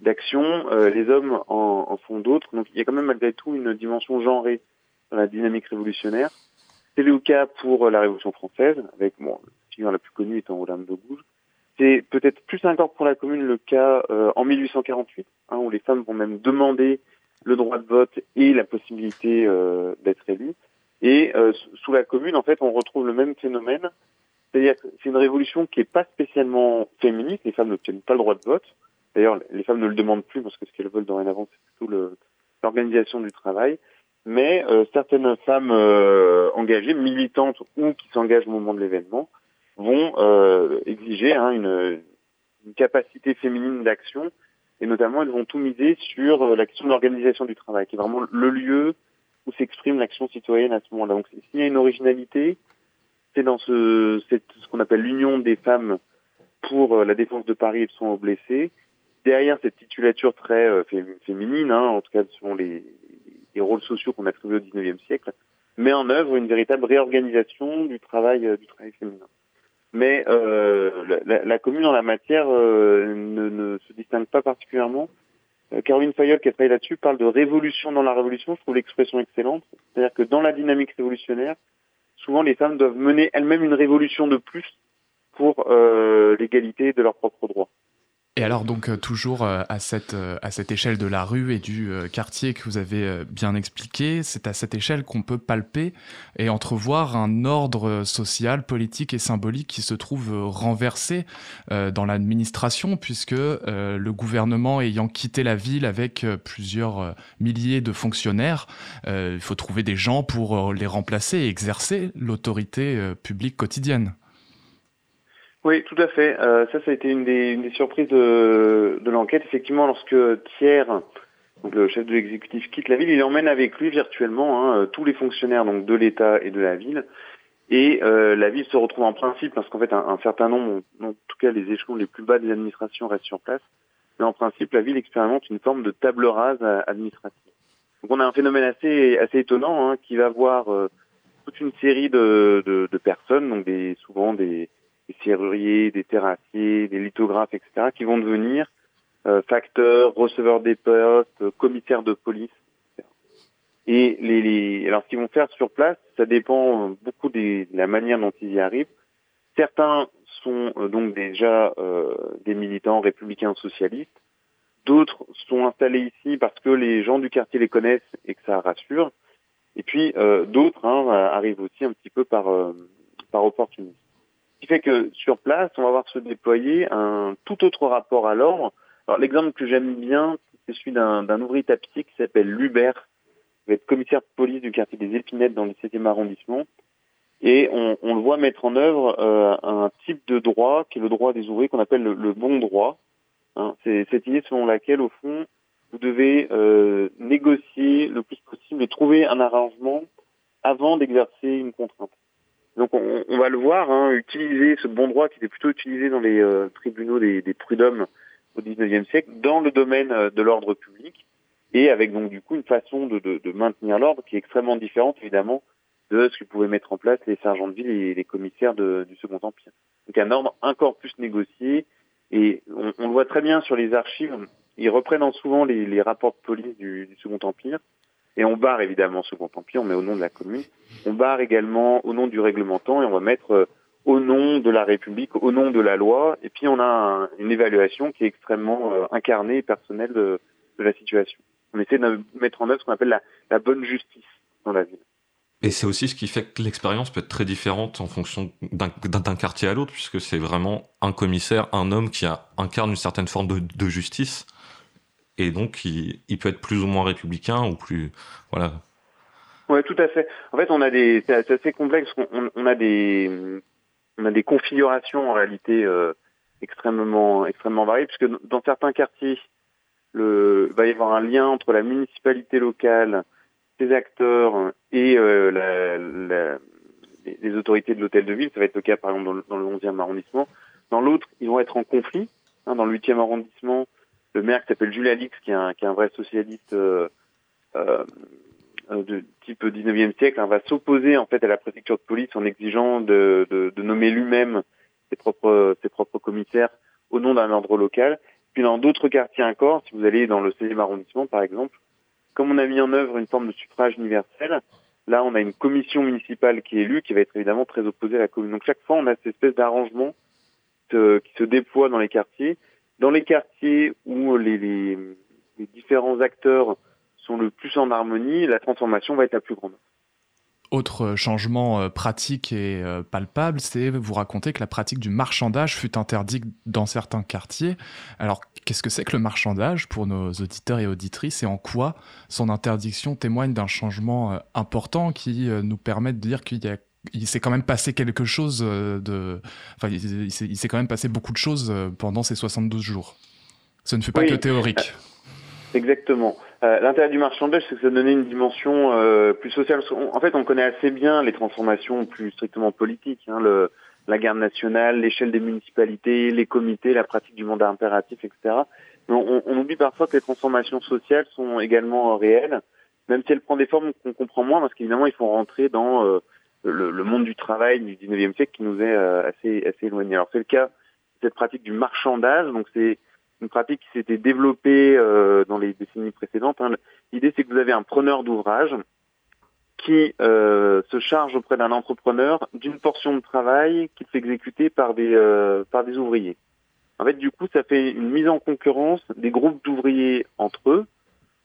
d'actions, euh, les hommes en, font d'autres, donc il y a quand même malgré tout une dimension genrée dans la dynamique révolutionnaire. C'est le cas pour la Révolution française, avec bon, la figure la plus connue étant de Gouges, c'est peut-être plus encore pour la commune le cas euh, en 1848, hein, où les femmes vont même demander le droit de vote et la possibilité euh, d'être élues. Et euh, sous la commune, en fait, on retrouve le même phénomène. C'est-à-dire que c'est une révolution qui n'est pas spécialement féministe. Les femmes n'obtiennent pas le droit de vote. D'ailleurs, les femmes ne le demandent plus parce que ce qu'elles veulent dorénavant, c'est plutôt l'organisation du travail. Mais certaines femmes engagées, militantes ou qui s'engagent au moment de l'événement, vont euh, exiger hein, une, une, capacité féminine d'action et notamment elles vont tout miser sur euh, la question de l'organisation du travail, qui est vraiment le lieu s'exprime l'action citoyenne à ce moment-là. Donc s'il y a une originalité, c'est dans ce, ce qu'on appelle l'union des femmes pour euh, la défense de Paris et de son blessés. Derrière cette titulature très euh, féminine, hein, en tout cas selon les, les rôles sociaux qu'on a trouvés au XIXe siècle, met en œuvre une véritable réorganisation du travail du travail féminin mais euh, la, commune en la matière euh, ne, se distingue pas particulièrement. Euh, Caroline Fayol, qui a travaillé là-dessus, parle de révolution dans la révolution. Je trouve l'expression excellente. C'est-à-dire que dans la dynamique révolutionnaire, souvent les femmes doivent mener elles-mêmes une révolution de plus pour euh, l'égalité de leurs propres droits. Et alors donc euh, toujours euh, à cette, euh, à cette échelle de la rue et du quartier que vous avez bien expliqué, c'est à cette échelle qu'on peut palper et entrevoir un ordre social, politique et symbolique qui se trouve renversé dans l'administration puisque le gouvernement ayant quitté la ville avec plusieurs milliers de fonctionnaires, il faut trouver des gens pour les remplacer et exercer l'autorité publique quotidienne. Oui, tout à fait. Euh, ça, ça a été une des, une des surprises de, de l'enquête. Effectivement, lorsque Thiers, donc le chef de l'exécutif, quitte la ville, il emmène avec lui virtuellement hein, tous les fonctionnaires donc de l'État et de la ville. Et euh, la ville se retrouve en principe, parce qu'en fait, un, un, certain nombre, en tout cas les échelons les plus bas des administrations restent sur place. Mais en principe, la ville expérimente une forme de table rase euh, administrative. Donc on a un phénomène assez, assez étonnant hein, qui va voir euh, toute une série de, de, de personnes, donc des, souvent des serruriers, des terrassiers, des lithographes, etc., qui vont devenir euh, facteurs, receveurs des postes, commissaires de police. Et les, les, alors ce qu'ils vont faire sur place, ça dépend beaucoup des, de la manière dont ils y arrivent. Certains sont euh, donc déjà euh, des militants républicains socialistes. D'autres sont installés ici parce que les gens du quartier les connaissent et que ça rassure. Et puis euh, d'autres hein, arrivent aussi un petit peu par, euh, par opportunisme qui fait que sur place, on va voir se déployer un tout autre rapport à l'ordre. Alors l'exemple que j'aime bien, c'est celui d'un ouvrier tapissier qui s'appelle Lubert, qui va être commissaire de police du quartier des Épinettes dans le 17e arrondissement. Et on, on, le voit mettre en œuvre euh, un type de droit qui est le droit des ouvriers qu'on appelle le, bon droit. Hein, c'est cette idée selon laquelle, au fond, vous devez euh, négocier le plus possible et trouver un arrangement avant d'exercer une contrainte. Donc on, va le voir, hein, utiliser ce bon droit qui était plutôt utilisé dans les euh, tribunaux des, des, prud'hommes au XIXe siècle dans le domaine euh, de l'ordre public et avec donc du coup une façon de, maintenir l'ordre qui est extrêmement différente évidemment de ce que pouvaient mettre en place les sergents de ville et les commissaires du Second Empire. Donc un ordre encore plus négocié et on, le voit très bien sur les archives, ils reprennent souvent les, rapports de police du Second Empire et on barre évidemment Second Empire, mais au nom de la commune. On barre également au nom du réglementant et on va mettre euh, au nom de la République, au nom de la loi. Et puis on a une évaluation qui est extrêmement euh, incarnée et personnelle de, la situation. On essaie de mettre en œuvre ce qu'on appelle la, bonne justice. dans la ville. Et c'est aussi ce qui fait que l'expérience peut être très différente en fonction d'un quartier à l'autre, puisque c'est vraiment un commissaire, un homme qui incarne une certaine forme de justice, et donc il, peut être plus ou moins républicain ou plus, voilà. Ouais, tout à fait. En fait, on a des, c'est assez complexe. On, a des, on a des configurations en réalité euh, extrêmement, extrêmement variées, puisque dans certains quartiers, le, va y avoir un lien entre la municipalité locale, ses acteurs et euh, les autorités de l'hôtel de ville. Ça va être le cas par exemple dans le, dans le 11e arrondissement. Dans l'autre, ils vont être en conflit. Hein, dans le 8e arrondissement, le maire qui s'appelle Jules Alix, qui est un, qui est un vrai socialiste euh, euh, de type 19e siècle, hein, va s'opposer en fait à la préfecture de police en exigeant de, de, de nommer lui-même ses propres, ses propres commissaires au nom d'un ordre local. Puis dans d'autres quartiers encore, si vous allez dans le 16e arrondissement par exemple, comme on a mis en œuvre une forme de suffrage universel, là on a une commission municipale qui est élue, qui va être évidemment très opposée à la commune. Donc chaque fois on a cette espèce d'arrangement qui se déploie dans les quartiers. Dans les quartiers où les, différents acteurs sont le plus en harmonie, la transformation va être la plus grande. Autre changement euh, pratique et euh, palpable, c'est vous raconter que la pratique du marchandage fut interdite dans certains quartiers. Alors, qu'est-ce que c'est que le marchandage pour nos auditeurs et auditrices et en quoi son interdiction témoigne d'un changement euh, important qui nous permet de dire qu'il y a il s'est quand même passé quelque chose de. Enfin, il, s'est quand même passé beaucoup de choses pendant ces 72 jours. Ce ne fut pas oui. que théorique. Exactement. Euh, L'intérêt du marchandage, c'est que ça donnait une dimension euh, plus sociale. En fait, on connaît assez bien les transformations plus strictement politiques, hein, le, la garde nationale, l'échelle des municipalités, les comités, la pratique du mandat impératif, etc. Mais on, on, oublie parfois que les transformations sociales sont également réelles, même si elles prennent des formes qu'on comprend moins, parce qu'évidemment, il faut rentrer dans euh, le, le, monde du travail du 19e siècle qui nous est euh, assez, assez éloigné. Alors c'est le cas cette pratique du marchandage, donc c'est une pratique qui s'était développée euh, dans les décennies précédentes. Hein. L'idée, c'est que vous avez un preneur d'ouvrage qui euh, se charge auprès d'un entrepreneur d'une portion de travail qui fait exécuter par des euh, par des ouvriers. En fait, du coup, ça fait une mise en concurrence des groupes d'ouvriers entre eux.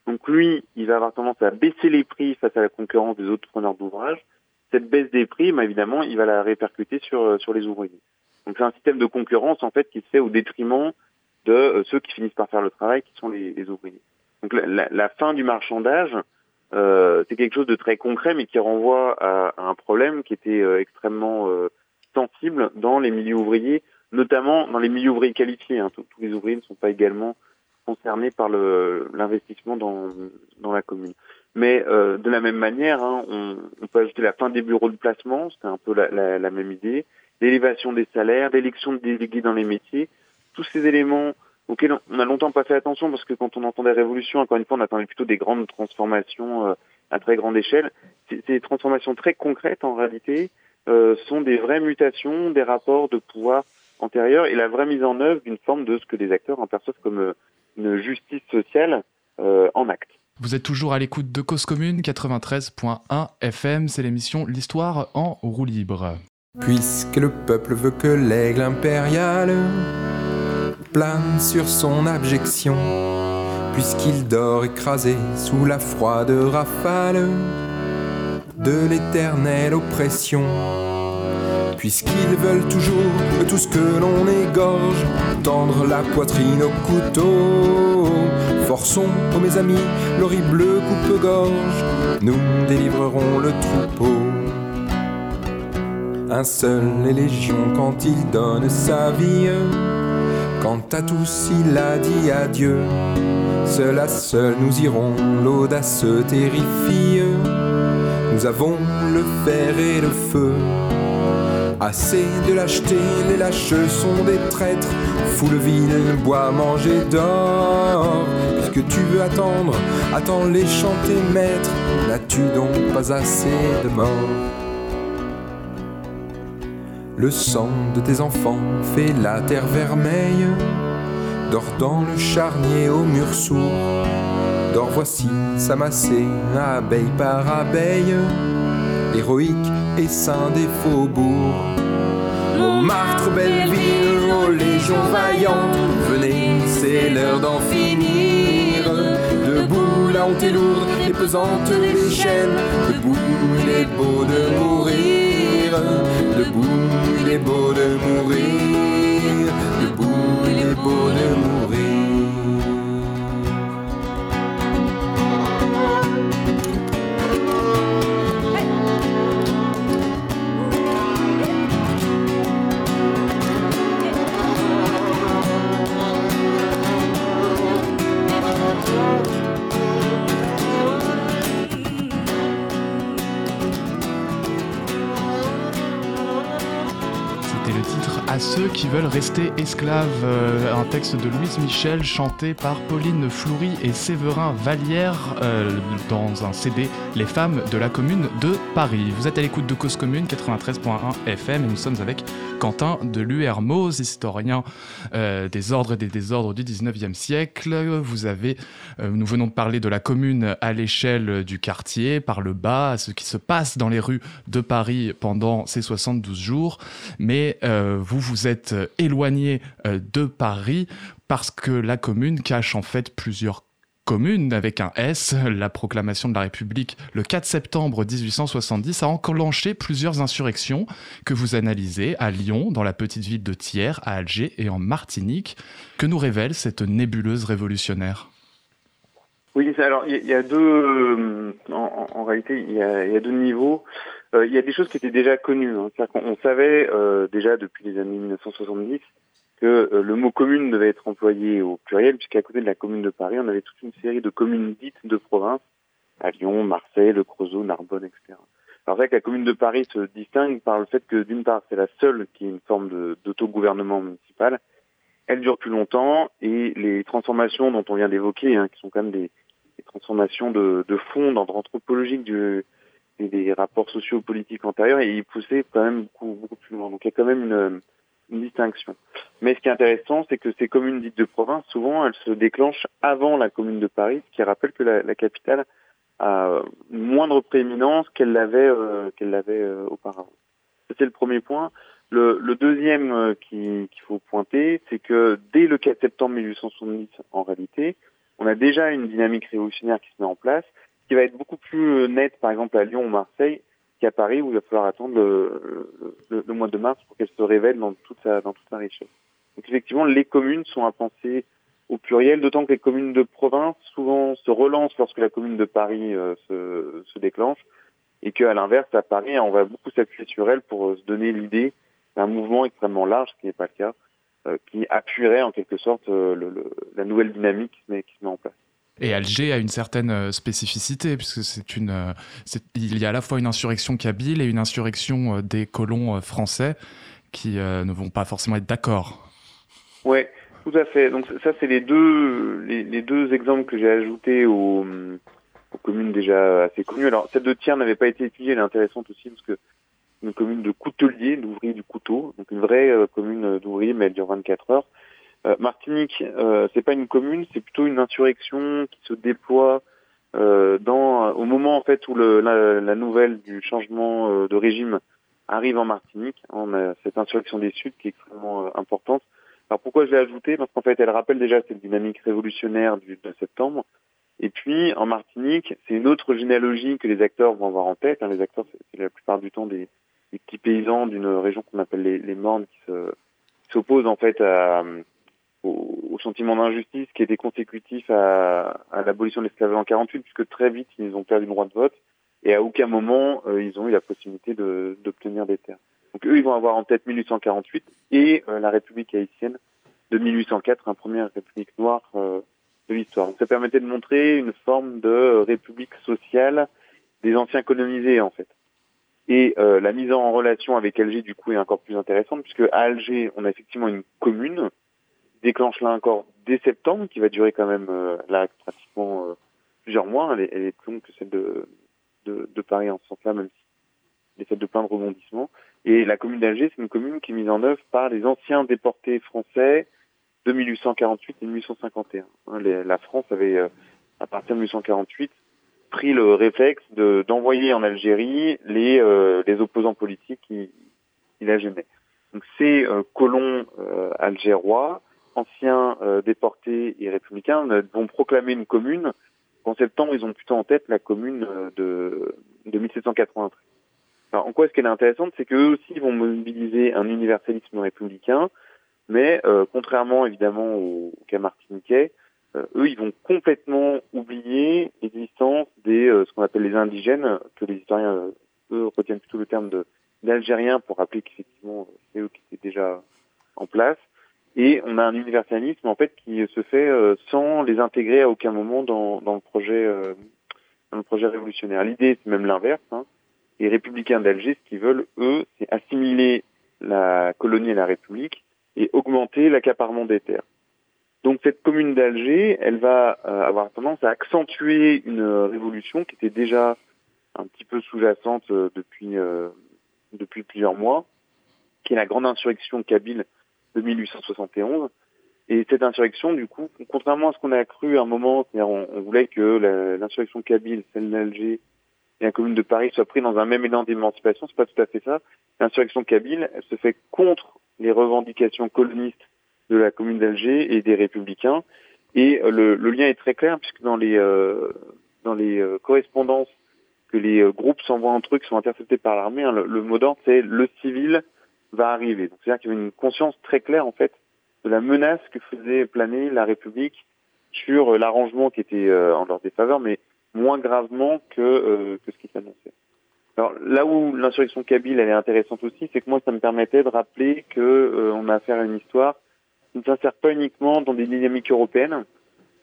Donc lui, il va avoir tendance à baisser les prix face à la concurrence des autres preneurs d'ouvrage. Cette baisse des prix, bah, évidemment, il va la répercuter sur sur les ouvriers. Donc c'est un système de concurrence en fait qui se fait au détriment de euh, ceux qui finissent par faire le travail, qui sont les, les ouvriers. Donc la, la, fin du marchandage, euh, c'est quelque chose de très concret, mais qui renvoie à, à un problème qui était euh, extrêmement euh, sensible dans les milieux ouvriers, notamment dans les milieux ouvriers qualifiés. Hein. Tous, tous les ouvriers ne sont pas également concernés par l'investissement dans, dans la commune. Mais euh, de la même manière, hein, on, on, peut ajouter la fin des bureaux de placement, c'est un peu la, la, la même idée, l'élévation des salaires, l'élection de délégués dans les métiers, tous ces éléments auxquels on a longtemps pas fait attention parce que quand on entendait révolution, encore une fois, on attendait plutôt des grandes transformations euh, à très grande échelle. Ces transformations très concrètes, en réalité, euh, sont des vraies mutations des rapports de pouvoir antérieurs et la vraie mise en œuvre d'une forme de ce que les acteurs en perçoivent comme euh, une justice sociale euh, en acte. Vous êtes toujours à l'écoute de Cause Commune 93.1 FM, c'est l'émission L'Histoire en roue libre. Puisque le peuple veut que l'aigle impérial plane sur son abjection, puisqu'il dort écrasé sous la froide rafale de l'éternelle oppression. Puisqu'ils veulent toujours tout ce que l'on égorge, tendre la poitrine au couteau. Forçons, oh mes amis, l'horrible coupe-gorge, nous délivrerons le troupeau. Un seul est légion quand il donne sa vie. Quant à tous, il a dit adieu. Seul à seul, nous irons, l'audace terrifie. Nous avons le fer et le feu. Assez de lâcheté, les lâches sont des traîtres. Fous le vil, bois, manger, dors. Puisque tu veux attendre, attends les chanter, maître. N'as-tu donc pas assez de morts? Le sang de tes enfants fait la terre vermeille. Dors dans le charnier au mur sourd. Dors voici s'amasser abeille par abeille. Héroïque et saint des faubourgs. Montmartre, Belleville, aux légions vaillantes. Venez, c'est l'heure d'en finir. Debout la honte est lourde et pesante les chaînes. Debout, il est beau de mourir. Debout, il est beau de mourir. Debout, il est beau de mourir. Ceux qui veulent rester esclaves. Euh, un texte de Louise Michel chanté par Pauline Floury et Séverin Vallière euh, dans un CD Les femmes de la commune de Paris. Vous êtes à l'écoute de Cause Commune 93.1 FM et nous sommes avec Quentin de historien euh, des ordres et des désordres du 19e siècle. Vous avez, nous venons de parler de la commune à l'échelle du quartier, par le bas, ce qui se passe dans les rues de Paris pendant ces 72 jours. Mais vous vous euh, éloigné euh, de Paris parce que la commune cache en fait plusieurs communes avec un S. La proclamation de la République le 4 septembre 1870 a enclenché plusieurs insurrections que vous analysez à Lyon, dans la petite ville de Thiers, à Alger et en Martinique. Que nous révèle cette nébuleuse révolutionnaire? Oui, alors il y, a deux, euh, en, réalité, il y, a, deux niveaux. Euh, il y a des choses qui étaient déjà connues. Hein. On savait euh, déjà depuis les années 1970 que le mot commune devait être employé au pluriel, puisqu'à côté de la commune de Paris, on avait toute une série de communes dites de province, à Lyon, Marseille, Le Creusot, Narbonne, etc. Alors c'est vrai que la commune de Paris se distingue par le fait que d'une part, c'est la seule qui est une forme d'autogouvernement municipal, elle dure plus longtemps et les transformations dont on vient d'évoquer, hein, qui sont quand même des, transformation de, de fond, d'ordre anthropologique du, des, rapports sociopolitiques antérieurs, et il poussait quand même beaucoup, beaucoup plus loin. Donc il y a quand même une, une distinction. Mais ce qui est intéressant, c'est que ces communes dites de province, souvent, elles se déclenchent avant la commune de Paris, ce qui rappelle que la, la capitale a une moindre prééminence qu'elle l'avait euh, qu'elle l'avait euh, auparavant. C'est le premier point. Le, le deuxième euh, qu'il faut pointer, c'est que dès le 4 septembre 1870, en réalité, on a déjà une dynamique révolutionnaire qui se met en place, qui va être beaucoup plus euh, nette, par exemple à Lyon ou Marseille, qu'à Paris, où il va falloir attendre le, mois de mars pour qu'elle se révèle dans toute sa dans toute sa richesse. Donc effectivement, les communes sont à penser au pluriel, d'autant que les communes de province souvent se relancent lorsque la commune de Paris euh, se, se déclenche, et qu'à l'inverse, à Paris, on va beaucoup s'appuyer sur elle pour euh, se donner l'idée d'un mouvement extrêmement large, ce qui n'est pas le cas, euh, qui appuierait en quelque sorte euh, la nouvelle dynamique qui se, met, en place. Et Alger a une certaine euh, spécificité, puisque c'est une, il y a à la fois une insurrection kabyle et une insurrection des colons français qui ne vont pas forcément être d'accord. Oui, tout à fait. Donc ça, c'est les deux, les, deux exemples que j'ai ajoutés aux, communes déjà assez connues. Alors celle de Thiers n'avait pas été étudiée, elle est intéressante aussi parce que une commune de coutelier, d'ouvriers du couteau, donc une vraie euh, commune d'ouvriers, mais elle dure 24 heures. Euh, Martinique, euh, c'est pas une commune, c'est plutôt une insurrection qui se déploie euh, dans au moment en fait où le, la, la, nouvelle du changement de régime arrive en Martinique. On a cette insurrection des Suds qui est extrêmement importante. Alors pourquoi je l'ai ajoutée Parce qu'en fait, elle rappelle déjà cette dynamique révolutionnaire du de septembre. Et puis en Martinique, c'est une autre généalogie que les acteurs vont avoir en tête. Hein. Les acteurs, c'est la plupart du temps des, des petits paysans d'une région qu'on appelle les, les Mornes qui se s'opposent en fait à, au, sentiment d'injustice qui était consécutif à, l'abolition de l'esclavage en 48 puisque très vite ils ont perdu le droit de vote et à aucun moment euh, ils ont eu la possibilité d'obtenir des terres. Donc eux ils vont avoir en tête 1848 et euh, la République haïtienne de 1804, un première république noire euh, de l'histoire. Donc ça permettait de montrer une forme de république sociale des anciens colonisés en fait. Et la mise en relation avec Alger, du coup, est encore plus intéressante, puisque à Alger, on a effectivement une commune, déclenche là encore dès septembre, qui va durer quand même euh, là pratiquement euh, plusieurs mois. Elle est, elle est, plus longue que celle de, de, de Paris en ce sens-là, même si elle est faite de plein de rebondissements. Et la commune d'Alger, c'est une commune qui est mise en œuvre par les anciens déportés français de 1848 et 1851. Hein, la France avait, à partir de 1848, pris le réflexe de d'envoyer en Algérie les euh, les opposants politiques qui, qui la gênaient. Donc ces euh, colons euh, algérois, anciens déportés et républicains, vont proclamer une commune En septembre, ils ont plutôt en tête la commune de, de 1793. Alors, en quoi est-ce qu'elle est intéressante? C'est qu'eux aussi vont mobiliser un universalisme républicain, mais euh, contrairement évidemment au, cas martiniquais, euh, eux, ils vont complètement oublier l'existence des euh, ce qu'on appelle les indigènes, que les historiens, eux, retiennent plutôt le terme d'Algériens pour rappeler qu'effectivement, c'est eux qui étaient déjà en place. Et on a un universalisme en fait qui se fait sans les intégrer à aucun moment dans, dans le projet dans le projet révolutionnaire. L'idée, c'est même l'inverse. Hein. Les républicains d'Alger, ce qu'ils veulent, eux, c'est assimiler la colonie et la République et augmenter l'accaparement des terres. Donc cette commune d'Alger, elle va euh, avoir tendance à accentuer une révolution qui était déjà un petit peu sous-jacente euh, depuis euh, depuis plusieurs mois, qui est la grande insurrection kabyle de 1871. Et cette insurrection, du coup, contrairement à ce qu'on a cru à un moment, on, voulait que l'insurrection kabyle, celle d'Alger et la commune de Paris soient pris dans un même élan d'émancipation, c'est pas tout à fait ça. L'insurrection kabyle, elle se fait contre les revendications colonistes de la commune d'Alger et des républicains. Et euh, le, le, lien est très clair puisque dans les euh, dans les euh, correspondances que les groupes s'envoient entre eux qui sont interceptés par l'armée, hein, le, mot d'ordre c'est le civil va arriver. C'est-à-dire qu'il y avait une conscience très claire en fait de la menace que faisait planer la République sur l'arrangement qui était en leur défaveur, mais moins gravement que, que ce qui s'annonçait. Alors là où l'insurrection kabyle elle est intéressante aussi, c'est que moi ça me permettait de rappeler que euh, on a affaire à une histoire qui ne s'insère pas uniquement dans des dynamiques européennes.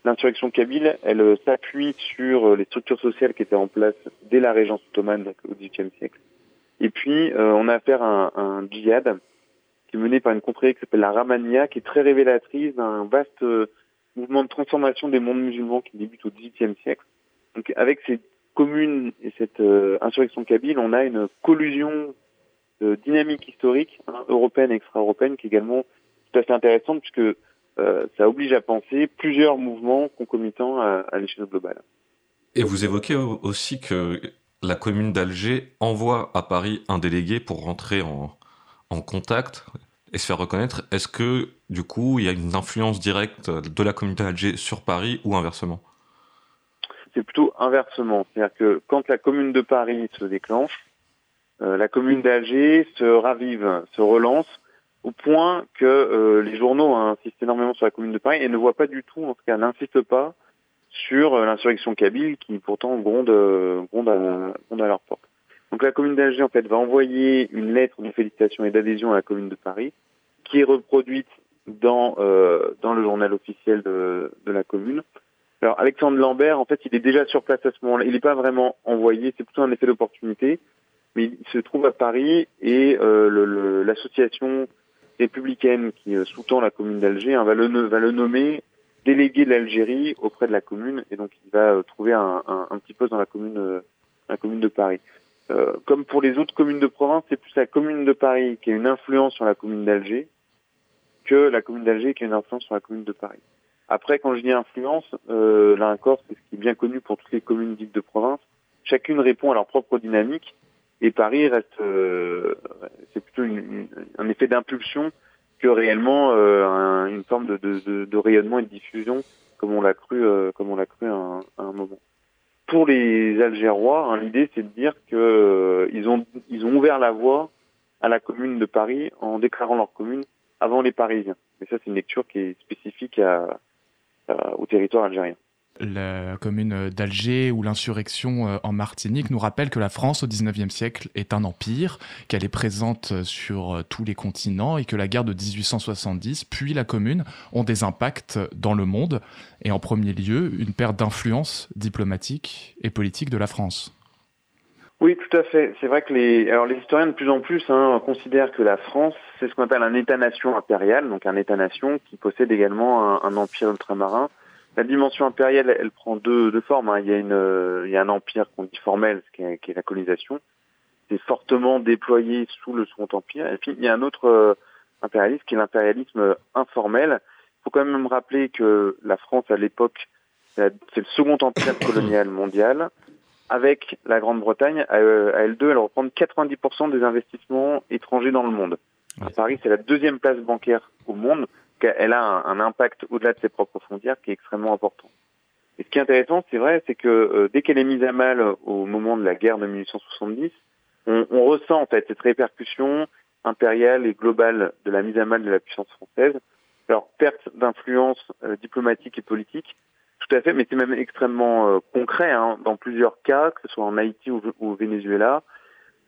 L'insurrection kabyle, elle euh, s'appuie sur euh, les structures sociales qui étaient en place dès la Régence ottomane donc, au XVIIIe siècle. Et puis on a affaire à un, djihad qui est mené par une contrée qui s'appelle la Ramania, qui est très révélatrice d'un vaste mouvement de transformation des mondes musulmans qui débute au XVIIIe siècle. Donc avec ces commune et cette euh, insurrection kabyle, on a une collusion de dynamique historique hein, européenne et extra-européenne qui est également tout à fait intéressante puisque euh, ça oblige à penser plusieurs mouvements concomitants à, l'échelle globale. Et vous évoquez aussi que la commune d'Alger envoie à Paris un délégué pour rentrer en, contact et se faire reconnaître. Est-ce que, du coup, il y a une influence directe de la commune d'Alger sur Paris ou inversement? C'est plutôt inversement. C'est-à-dire que quand la commune de Paris se déclenche, euh, la commune d'Alger se ravive, se relance, au point que euh, les journaux insistent énormément sur la commune de Paris et ne voient pas du tout, en tout cas n'insistent pas sur euh, l'insurrection kabyle qui pourtant gronde, gronde, à, gronde à leur porte. Donc la commune d'Alger en fait va envoyer une lettre de félicitations et d'adhésion à la commune de Paris, qui est reproduite dans dans le journal officiel de, de la commune alors Alexandre Lambert, en fait, il est déjà sur place à ce moment-là. Il n'est pas vraiment envoyé, c'est plutôt un effet d'opportunité. Mais il se trouve à Paris et euh, l'association républicaine qui euh, sous-tend la commune d'Alger hein, va, le, va le nommer délégué de l'Algérie auprès de la commune et donc il va euh, trouver un, un, petit poste dans la commune, la commune de Paris. comme pour les autres communes de province, c'est plus la commune de Paris qui a une influence sur la commune d'Alger que la commune d'Alger qui a une influence sur la commune de Paris. Après, quand je dis influence, euh, là encore, c'est ce qui est bien connu pour toutes les communes dites de province. Chacune répond à leur propre dynamique et Paris reste, euh, c'est plutôt un effet d'impulsion que réellement euh, une forme de, rayonnement et de diffusion, comme on l'a cru, euh, comme on l'a cru à un, moment. Pour les Algérois, hein, l'idée c'est de dire que euh, ils ont ils ont ouvert la voie à la commune de Paris en déclarant leur commune avant les Parisiens. Mais ça, c'est une lecture qui est spécifique à, euh, au territoire algérien. La commune d'Alger ou l'insurrection euh, en Martinique nous rappelle que la France au XIXe siècle est un empire, qu'elle est présente sur euh, tous les continents et que la guerre de 1870 puis la commune ont des impacts dans le monde et en premier lieu une perte d'influence diplomatique et politique de la France. Oui, tout à fait. C'est vrai que les, alors les historiens de plus en plus hein, considèrent que la France, c'est ce qu'on appelle un État-nation impérial, donc un État-nation qui possède également un, empire ultramarin. La dimension impériale, elle prend deux, deux formes. Hein. Il, y a une, il y a un empire qu'on dit formel, qui est, qui est la colonisation. C'est fortement déployé sous le Second Empire. Et puis, il y a un autre euh, impérialisme qui est l'impérialisme informel. Il faut quand même rappeler que la France, à l'époque, c'est le second empire [coughs] colonial mondial avec la Grande-Bretagne, à, elle 2 elle reprend 90% des investissements étrangers dans le monde. Paris, c'est la deuxième place bancaire au monde. Elle a un, impact au-delà de ses propres frontières qui est extrêmement important. Et ce qui est intéressant, c'est vrai, c'est que euh, dès qu'elle est mise à mal au moment de la guerre de 1870, on, on, ressent en fait cette répercussion impériale et globale de la mise à mal de la puissance française. Alors perte d'influence euh, diplomatique et politique, tout à fait, mais c'est même extrêmement euh, concret hein, dans plusieurs cas, que ce soit en Haïti ou, au Venezuela.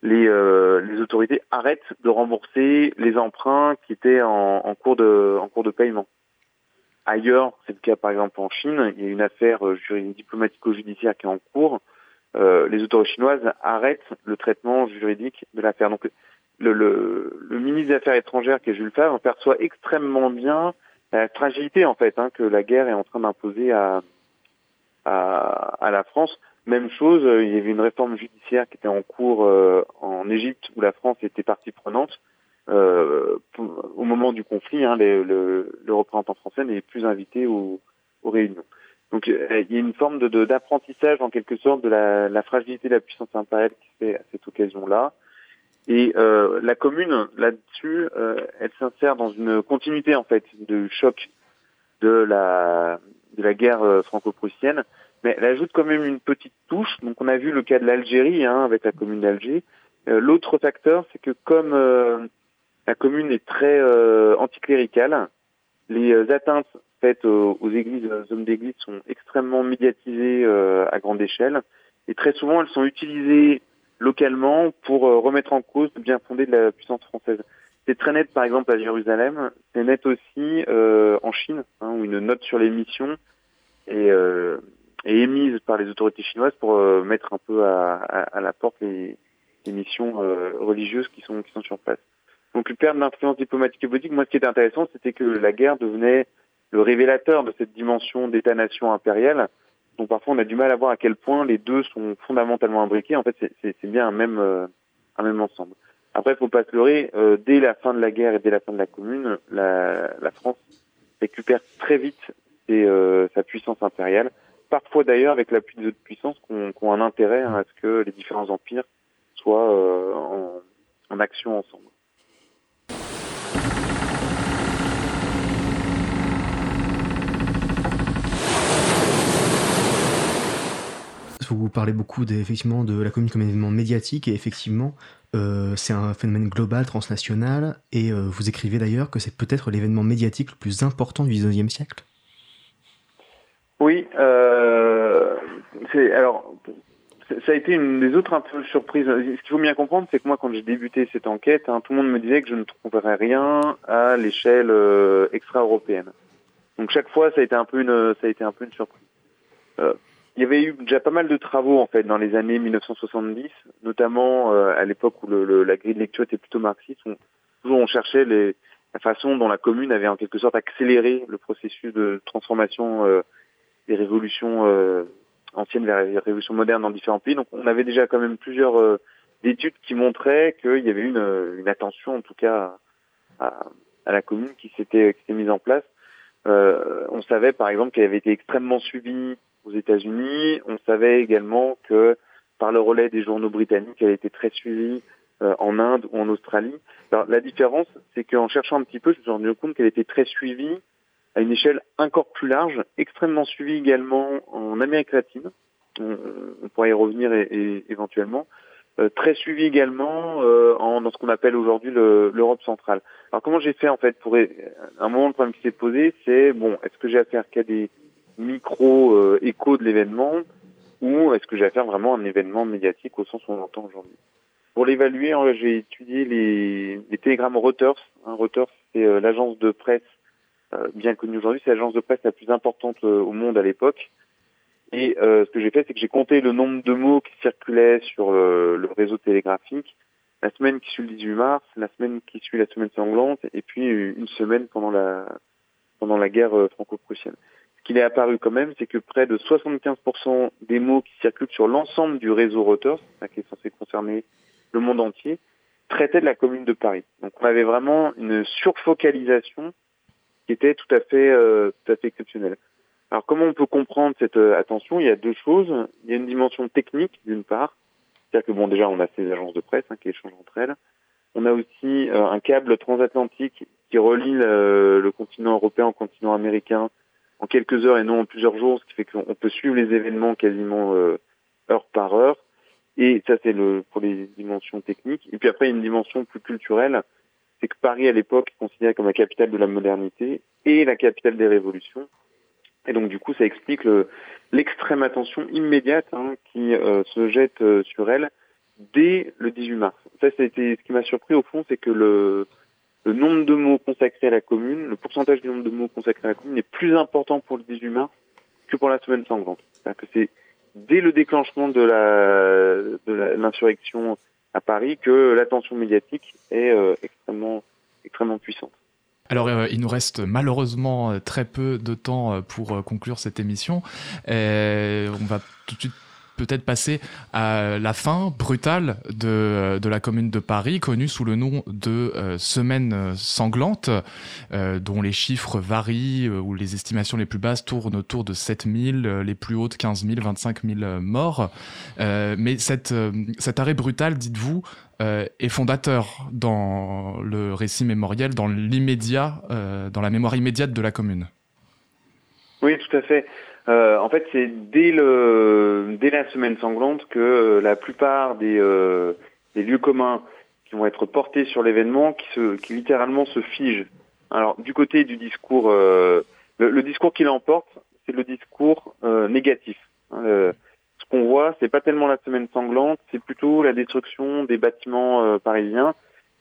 Les, euh, les, autorités arrêtent de rembourser les emprunts qui étaient en, en cours de en cours de paiement. Ailleurs, c'est le cas par exemple en Chine, il y a une affaire diplomatico-judiciaire qui est en cours. Euh, les autorités chinoises arrêtent le traitement juridique de l'affaire. Donc le, le, le, ministre des Affaires étrangères, qui est Jules Favre, perçoit extrêmement bien la fragilité en fait hein, que la guerre est en train d'imposer à, à, à, la France. Même chose, euh, il y avait une réforme judiciaire qui était en cours euh, en Égypte où la France était partie prenante. Euh, au moment du conflit, hein, le, le, représentant français n'est plus invité aux, aux, réunions. Donc il y a une forme de d'apprentissage en quelque sorte de la, la, fragilité de la puissance impériale qui se fait à cette occasion-là. Et euh, la commune, là-dessus, euh, elle s'insère dans une continuité en fait de choc de la de la guerre franco-prussienne, mais elle ajoute quand même une petite touche. Donc on a vu le cas de l'Algérie hein, avec la commune d'Alger. Euh, l'autre facteur, c'est que comme euh, la commune est très anticléricale, les atteintes faites aux, aux églises, aux hommes d'église sont extrêmement médiatisées à grande échelle, et très souvent elles sont utilisées localement pour euh, remettre en cause le bien fondé de la puissance française. C'est très net, par exemple, à Jérusalem. C'est net aussi euh, en Chine, hein, où une note sur l'émission est, est, émise par les autorités chinoises pour euh, mettre un peu à, à, à la porte les, les missions euh, religieuses qui sont, qui sont sur place. Donc, une perte d'influence diplomatique et politique. Moi, ce qui était intéressant, c'était que la guerre devenait le révélateur de cette dimension d'État-nation impériale donc parfois on a du mal à voir à quel point les deux sont fondamentalement imbriqués. En fait, c'est bien un même euh, un même ensemble. Après, il faut pas se leurrer. Euh, dès la fin de la guerre et dès la fin de la Commune, la, la France récupère très vite ses, euh, sa puissance impériale. D'ailleurs avec l'appui des autres puissances qui ont, un intérêt à ce que les différents empires soient euh, en, en action ensemble. Vous parlez beaucoup effectivement de la commune comme événement médiatique et effectivement euh, c'est un phénomène global, transnational et euh, vous écrivez d'ailleurs que c'est peut-être l'événement médiatique le plus important du 19e siècle. Oui, euh, alors ça a été une des autres un peu surprises. Ce qu'il faut bien comprendre, c'est que moi, quand j'ai débuté cette enquête, hein, tout le monde me disait que je ne trouverais rien à l'échelle euh, extra-européenne. Donc chaque fois, ça a été un peu une, ça a été un peu une surprise. Euh, il y avait eu déjà pas mal de travaux en fait dans les années 1970, notamment euh, à l'époque où la grille de lecture était plutôt marxiste. On, toujours on cherchait les, la façon dont la commune avait en quelque sorte accéléré le processus de transformation des révolutions euh, anciennes vers les révolutions modernes dans différents pays. Donc on avait déjà quand même plusieurs euh, études qui montraient qu'il y avait une, une attention en tout cas à, à la commune qui s'était mise en place. Euh, on savait par exemple qu'elle avait été extrêmement suivie aux États-Unis. On savait également que par le relais des journaux britanniques, elle était très suivie euh, en Inde ou en Australie. Alors, la différence, c'est qu'en cherchant un petit peu, je me suis rendu compte qu'elle était très suivie à une échelle encore plus large, extrêmement suivie également en Amérique latine. On, on pourra y revenir éventuellement. Euh, très suivie également euh, dans ce qu'on appelle aujourd'hui l'Europe centrale. Alors comment j'ai fait en fait pour un moment le problème qui s'est posé, c'est bon, est-ce que j'ai affaire qu'à des micro-écho euh, de l'événement ou est-ce que j'ai à faire vraiment un événement médiatique au sens où on l'entend aujourd'hui? Pour l'évaluer, j'ai étudié les, les télégrammes Reuters. Hein, Reuters, c'est l'agence de presse bien connue aujourd'hui, c'est l'agence de presse la plus importante euh, au monde à l'époque. Et euh, ce que j'ai fait, c'est que j'ai compté le nombre de mots qui circulaient sur le, le, réseau télégraphique la semaine qui suit le 18 mars, la semaine qui suit la semaine sanglante, et puis une semaine pendant la pendant la guerre franco-prussienne qu'il est apparu quand même, c'est que près de 75% des mots qui circulent sur l'ensemble du réseau Reuters, qui est censé concerner le monde entier, traitaient de la commune de Paris. Donc on avait vraiment une surfocalisation qui était tout à fait, euh, tout à fait exceptionnelle. Alors comment on peut comprendre cette euh, attention? Il y a deux choses. Il y a une dimension technique d'une part, c'est-à-dire que bon déjà on a ces agences de presse hein, qui échangent entre elles. On a aussi euh, un câble transatlantique qui relie le, le continent européen au continent américain en quelques heures et non en plusieurs jours, ce qui fait qu'on peut suivre les événements quasiment heure par heure. Et ça, c'est le pour les dimensions techniques. Et puis après, il y a une dimension plus culturelle, c'est que Paris, à l'époque, est considéré comme la capitale de la modernité et la capitale des révolutions. Et donc, du coup, ça explique l'extrême attention immédiate hein, qui euh, se jette euh, sur elle dès le 18 mars. Ça, c'était ce qui m'a surpris au fond, c'est que le, nombre de mots consacrés à la commune, le pourcentage du nombre de mots consacrés à la commune est plus important pour le 18 mars que pour la semaine sanglante. C'est-à-dire que c'est dès le déclenchement de l'insurrection à Paris que l'attention médiatique est euh, extrêmement extrêmement puissante. Alors, euh, il nous reste malheureusement euh, très peu de temps pour conclure cette émission. on va tout de suite peut-être passer à la fin brutale de, de, la commune de Paris, connue sous le nom de euh, Semaine sanglante, euh, dont les chiffres varient, euh, où les estimations les plus basses tournent autour de 7000, les plus hautes 15 000, 25 000 morts. mais cette, cet arrêt brutal, dites-vous, est fondateur dans le récit mémoriel, dans l'immédiat, dans la mémoire immédiate de la commune. Oui, tout à fait. Euh, en fait, c'est dès dès la semaine sanglante que euh, la plupart des, euh, des lieux communs qui vont être portés sur l'événement, qui qui littéralement se figent. Alors du côté du discours, le, le, discours qui l'emporte, c'est le discours négatif. Hein, ce qu'on voit, c'est pas tellement la semaine sanglante, c'est plutôt la destruction des bâtiments parisiens.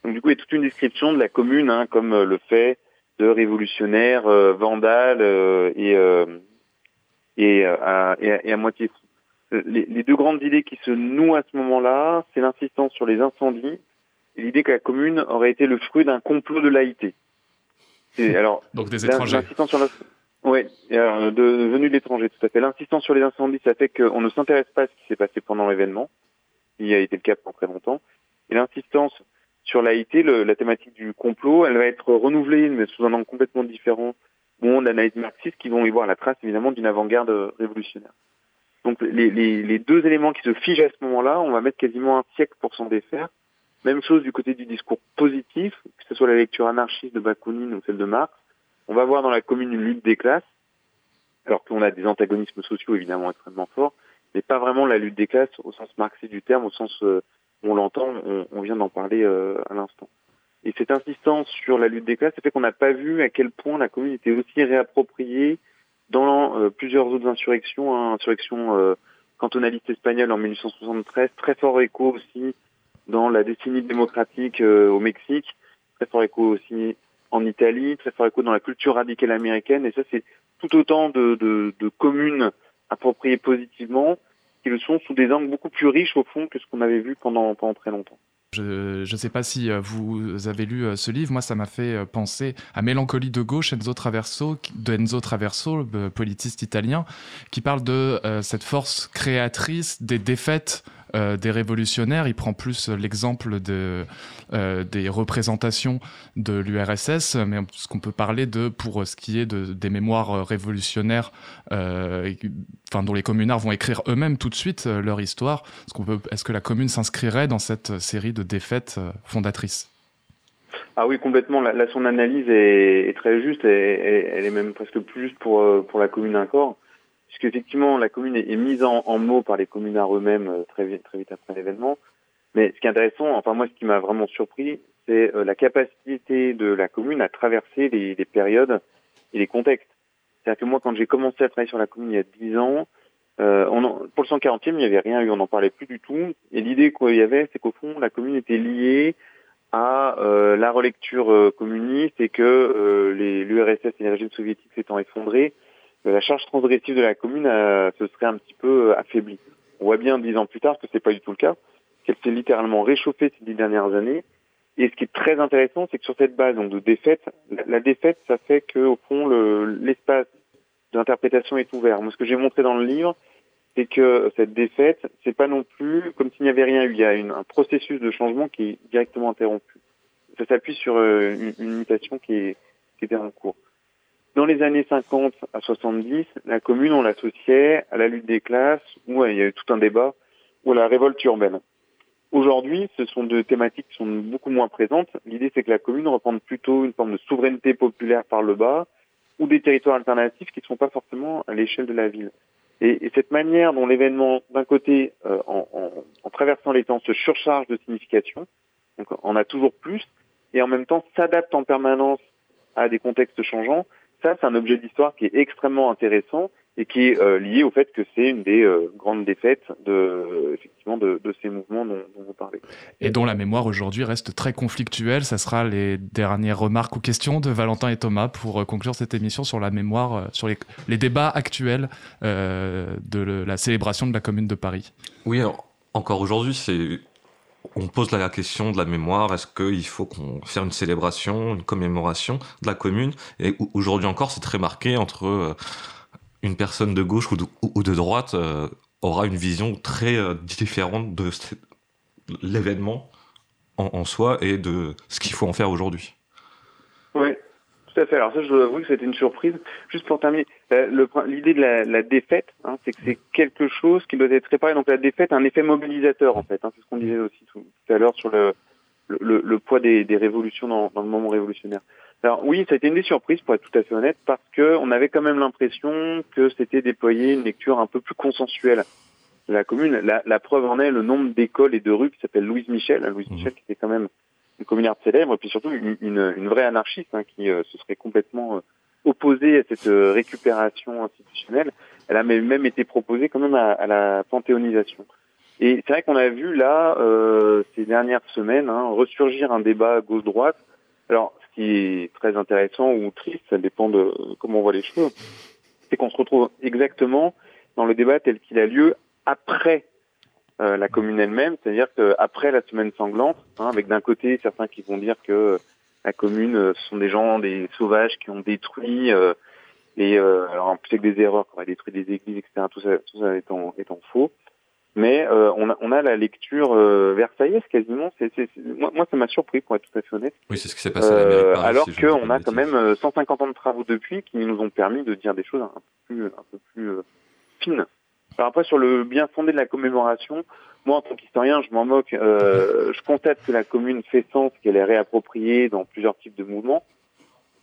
Donc du coup, il y a toute une description de la commune, hein, comme le fait de révolutionnaires, vandales et et, euh, à, et, à, moitié euh, Les, les, deux grandes idées qui se nouent à ce moment-là, c'est l'insistance sur les incendies et l'idée que la commune aurait été le fruit d'un complot de laïté. [laughs] alors, Donc des étrangers. L'insistance sur la... Oui, de, de venus de l'étranger, tout à fait. L'insistance sur les incendies, ça fait qu'on ne s'intéresse pas à ce qui s'est passé pendant l'événement, qui a été le cas pendant très longtemps. Et l'insistance sur l'AIT, la thématique du complot, elle va être renouvelée, mais sous un angle complètement différent monde d'analyse marxiste qui vont y voir la trace évidemment d'une avant-garde révolutionnaire. Donc les, les, les, deux éléments qui se figent à ce moment-là, on va mettre quasiment un siècle pour s'en défaire. Même chose du côté du discours positif, que ce soit la lecture anarchiste de Bakounine ou celle de Marx. On va voir dans la commune une lutte des classes, alors qu'on a des antagonismes sociaux évidemment extrêmement forts, mais pas vraiment la lutte des classes au sens marxiste du terme, au sens euh, où on l'entend, on, on, vient d'en parler euh, à l'instant. Et cette insistance sur la lutte des classes, ça fait qu'on n'a pas vu à quel point la commune était aussi réappropriée dans euh, plusieurs autres insurrections, hein, insurrection euh, cantonaliste espagnole en 1873, très fort écho aussi dans la décennie démocratique euh, au Mexique, très fort écho aussi en Italie, très fort écho dans la culture radicale américaine. Et ça, c'est tout autant de, de, de communes appropriées positivement qui le sont sous des angles beaucoup plus riches au fond que ce qu'on avait vu pendant, pendant très longtemps. Je ne sais pas si euh, vous avez lu euh, ce livre. Moi, ça m'a fait euh, penser à Mélancolie de gauche, Enzo Traverso, de Enzo Traverso, le politiste italien, qui parle de cette force créatrice des défaites euh, des révolutionnaires. Il prend plus l'exemple euh, des représentations de l'URSS, mais ce qu'on peut parler de, pour ce qui est de, des mémoires révolutionnaires, euh, enfin, dont les communards vont écrire eux-mêmes tout de suite leur histoire. Est-ce, que la commune s'inscrirait dans cette série de défaites fondatrices? Ah oui, complètement. Là, son analyse est, très juste et, elle est même presque plus juste pour, pour la commune encore puisqu'effectivement la commune est, mise en, mots par les communards eux-mêmes euh, très vite, très vite après l'événement. Mais ce qui est intéressant, enfin moi ce qui m'a vraiment surpris, c'est euh, la capacité de la commune à traverser les, périodes et les contextes. C'est-à-dire que moi quand j'ai commencé à travailler sur la commune il y a 10 ans, euh, on pour le 140e, il n'y avait rien eu, on n'en parlait plus du tout. Et l'idée qu'il y avait, c'est qu'au fond, la commune était liée à la relecture communiste et que l'URSS et les régimes soviétiques s'étant effondrés, la charge transgressive de la commune euh, se serait un petit peu euh, affaiblie. On voit bien dix ans plus tard que c'est pas du tout le cas, qu'elle s'est littéralement réchauffée ces dix dernières années. Et ce qui est très intéressant, c'est que sur cette base donc de défaite, la, défaite, ça fait que au fond l'espace d'interprétation est ouvert. Moi, ce que j'ai montré dans le livre, c'est que cette défaite, c'est pas non plus comme s'il n'y avait rien eu. Il y a un processus de changement qui est directement interrompu. Ça s'appuie sur euh, une, une mutation qui, est, qui était en cours. Dans les années 50 à 70, la commune, on l'associait à la lutte des classes, où il y a eu tout un débat, ou à la révolte urbaine. Aujourd'hui, ce sont deux thématiques qui sont beaucoup moins présentes. L'idée, c'est que la commune reprenne plutôt une forme de souveraineté populaire par le bas, ou des territoires alternatifs qui ne sont pas forcément à l'échelle de la ville. Et, cette manière dont l'événement, d'un côté, euh, en, en, traversant les temps, se surcharge de signification, donc on a toujours plus, et en même temps s'adapte en permanence à des contextes changeants, ça c'est un objet d'histoire qui est extrêmement intéressant et qui est euh, lié au fait que c'est une des euh, grandes défaites de effectivement de, de ces mouvements dont, dont, vous parlez. Et dont la mémoire aujourd'hui reste très conflictuelle. Ça sera les dernières remarques ou questions de Valentin et Thomas pour euh, conclure cette émission sur la mémoire, sur les, les débats actuels de la célébration de la Commune de Paris. Oui, encore aujourd'hui, c'est on pose la question de la mémoire. Est-ce qu'il faut qu'on faire une célébration, une commémoration de la commune? Et aujourd'hui encore, c'est très marqué entre une personne de gauche ou de, droite euh, aura une vision très euh, différente de l'événement en, soi et de ce qu'il faut en faire aujourd'hui. Oui, tout à fait. Alors ça, je dois avouer que c'était une surprise. Juste pour terminer, l'idée de la, défaite, hein, c'est que c'est quelque chose qui doit être réparé. Donc la défaite a un effet mobilisateur, en fait. Hein, c'est ce qu'on disait aussi tout, à l'heure sur le, le, poids des, révolutions dans, dans, le moment révolutionnaire. Alors oui, ça a été une des surprises pour être tout à fait honnête, parce que on avait quand même l'impression que c'était déployé une lecture un peu plus consensuelle de la commune. La, la preuve en est le nombre d'écoles et de rues qui s'appellent Louise Michel. Hein, Louise mmh. Michel qui était quand même une communarde célèbre, et puis surtout une, une, vraie anarchiste hein, qui euh, se serait complètement euh, opposée à cette euh, récupération institutionnelle. Elle a même été proposée quand même à, à la panthéonisation. Et c'est vrai qu'on a vu là, ces dernières semaines, hein, ressurgir un débat gauche-droite. Alors, qui est très intéressant ou triste, ça dépend de comment on voit les choses, c'est qu'on se retrouve exactement dans le débat tel qu'il a lieu après euh, la commune elle-même, c'est-à-dire qu'après la semaine sanglante, hein, avec d'un côté certains qui vont dire que la commune euh, ce sont des gens, des sauvages qui ont détruit euh, et euh, alors en plus avec des erreurs, qui auraient détruit des églises, etc. Tout ça, tout ça étant, étant faux. Mais euh, on, a, on a la lecture euh, versaillaise quasiment. C'est, moi, moi, ça m'a surpris pour être tout à fait honnête. Oui, c'est ce qui s'est passé à Paris, Alors qu'on a quand même 150 euh, ans de travaux depuis qui nous ont permis de dire des choses un peu plus, un peu plus euh, fines. Alors après, sur le bien fondé de la commémoration, moi, en tant qu'historien, je m'en moque. Euh, je constate que la commune fait sens, qu'elle est réappropriée dans plusieurs types de mouvements.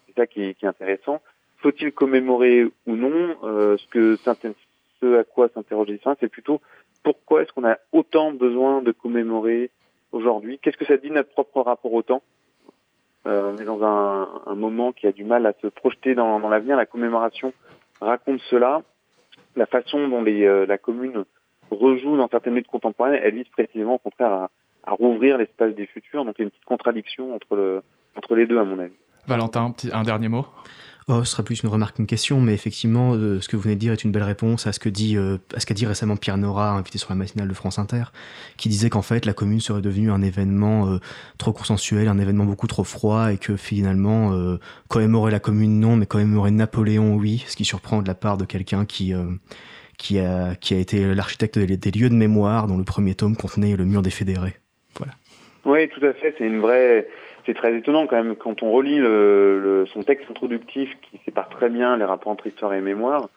C'est ça qui est, qui est intéressant. Faut-il commémorer ou non Ce que ce à quoi s'interroge l'historien, c'est plutôt pourquoi est-ce qu'on a autant besoin de commémorer aujourd'hui? Qu'est-ce que ça dit notre propre rapport au temps? Euh, On est dans un, un, moment qui a du mal à se projeter dans, dans l'avenir. La commémoration raconte cela. La façon dont les, euh, la commune rejoue dans certaines luttes contemporaines, elle vise précisément au contraire à, rouvrir l'espace des futurs. Donc il y a une petite contradiction entre, le, entre les deux, à mon avis. Valentin, petit, un dernier mot? Oh, ce sera plus une remarque qu'une question, mais effectivement, euh, ce que vous venez de dire est une belle réponse à ce que dit, euh, à ce qu'a dit récemment Pierre Nora, invité sur la matinale de France Inter, qui disait qu'en fait la commune serait devenue un événement euh, trop consensuel, un événement beaucoup trop froid, et que finalement commémorer la commune non, mais commémorer Napoléon oui, ce qui surprend de la part de quelqu'un qui a qui a été l'architecte des, des, lieux de mémoire, dont le premier tome contenait le mur des fédérés. Voilà. Oui, tout à fait. C'est une vraie c'est très étonnant quand même quand on relit le, le, son texte introductif qui sépare très bien les rapports entre histoire et mémoire.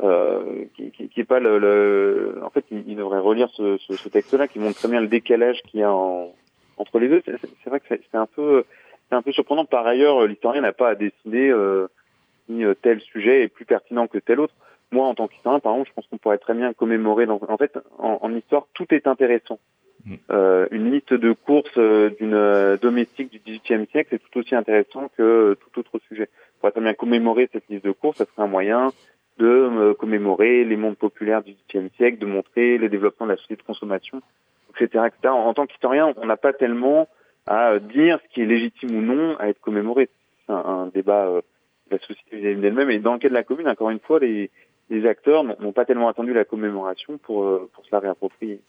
Euh, qui, qui, qui, est pas le, le... en fait il, il, devrait relire ce, ce, ce texte-là qui montre très bien le décalage qu'il y a en, entre les deux. C'est vrai que c'est un peu c'est un peu surprenant. Par ailleurs, l'historien n'a pas à décider euh, si euh, tel sujet est plus pertinent que tel autre. Moi, en tant qu'historien, par exemple, je pense qu'on pourrait très bien commémorer. Dans... En fait, en, en histoire, tout est intéressant. Mm. Euh, une liste de courses euh, d'une euh, domestique du XVIIIe siècle est tout aussi intéressant que tout autre sujet. Pourrait très bien commémorer cette liste de courses, ça serait un moyen de commémorer les mondes populaires du XVIIIe siècle, de montrer le développement de la société de consommation, etc. etc. En, tant qu'historien, on n'a pas tellement à dire ce qui est légitime ou non à être commémoré. C'est un, débat de la société d'elle-même. Et dans le cas de la commune, encore une fois, les, les acteurs n'ont pas tellement attendu la commémoration pour, pour se la réapproprier.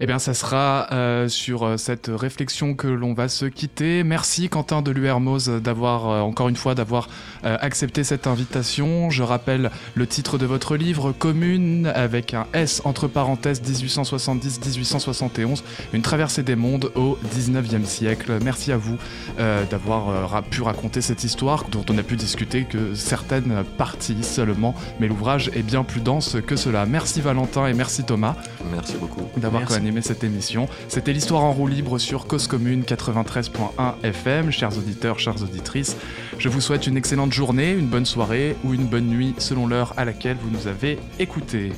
Eh bien, ça sera euh, sur euh, cette réflexion que l'on va se quitter. Merci Quentin de l'URMOS d'avoir, euh, encore une fois, d'avoir accepté cette invitation. Je rappelle le titre de votre livre, Commune, avec un S entre parenthèses 1870-1871, une traversée des mondes au 19e siècle. Merci à vous d'avoir pu raconter cette histoire dont on a pu discuter que certaines parties seulement, mais l'ouvrage est bien plus dense que cela. Merci Valentin et merci Thomas. Merci beaucoup d'avoir co-animé cette émission. C'était l'histoire en roue libre sur Cause Commune 93.1 FM. Chers auditeurs, chères auditrices, je vous souhaite une excellente journée, une bonne soirée ou une bonne nuit selon l'heure à laquelle vous nous avez écoutés.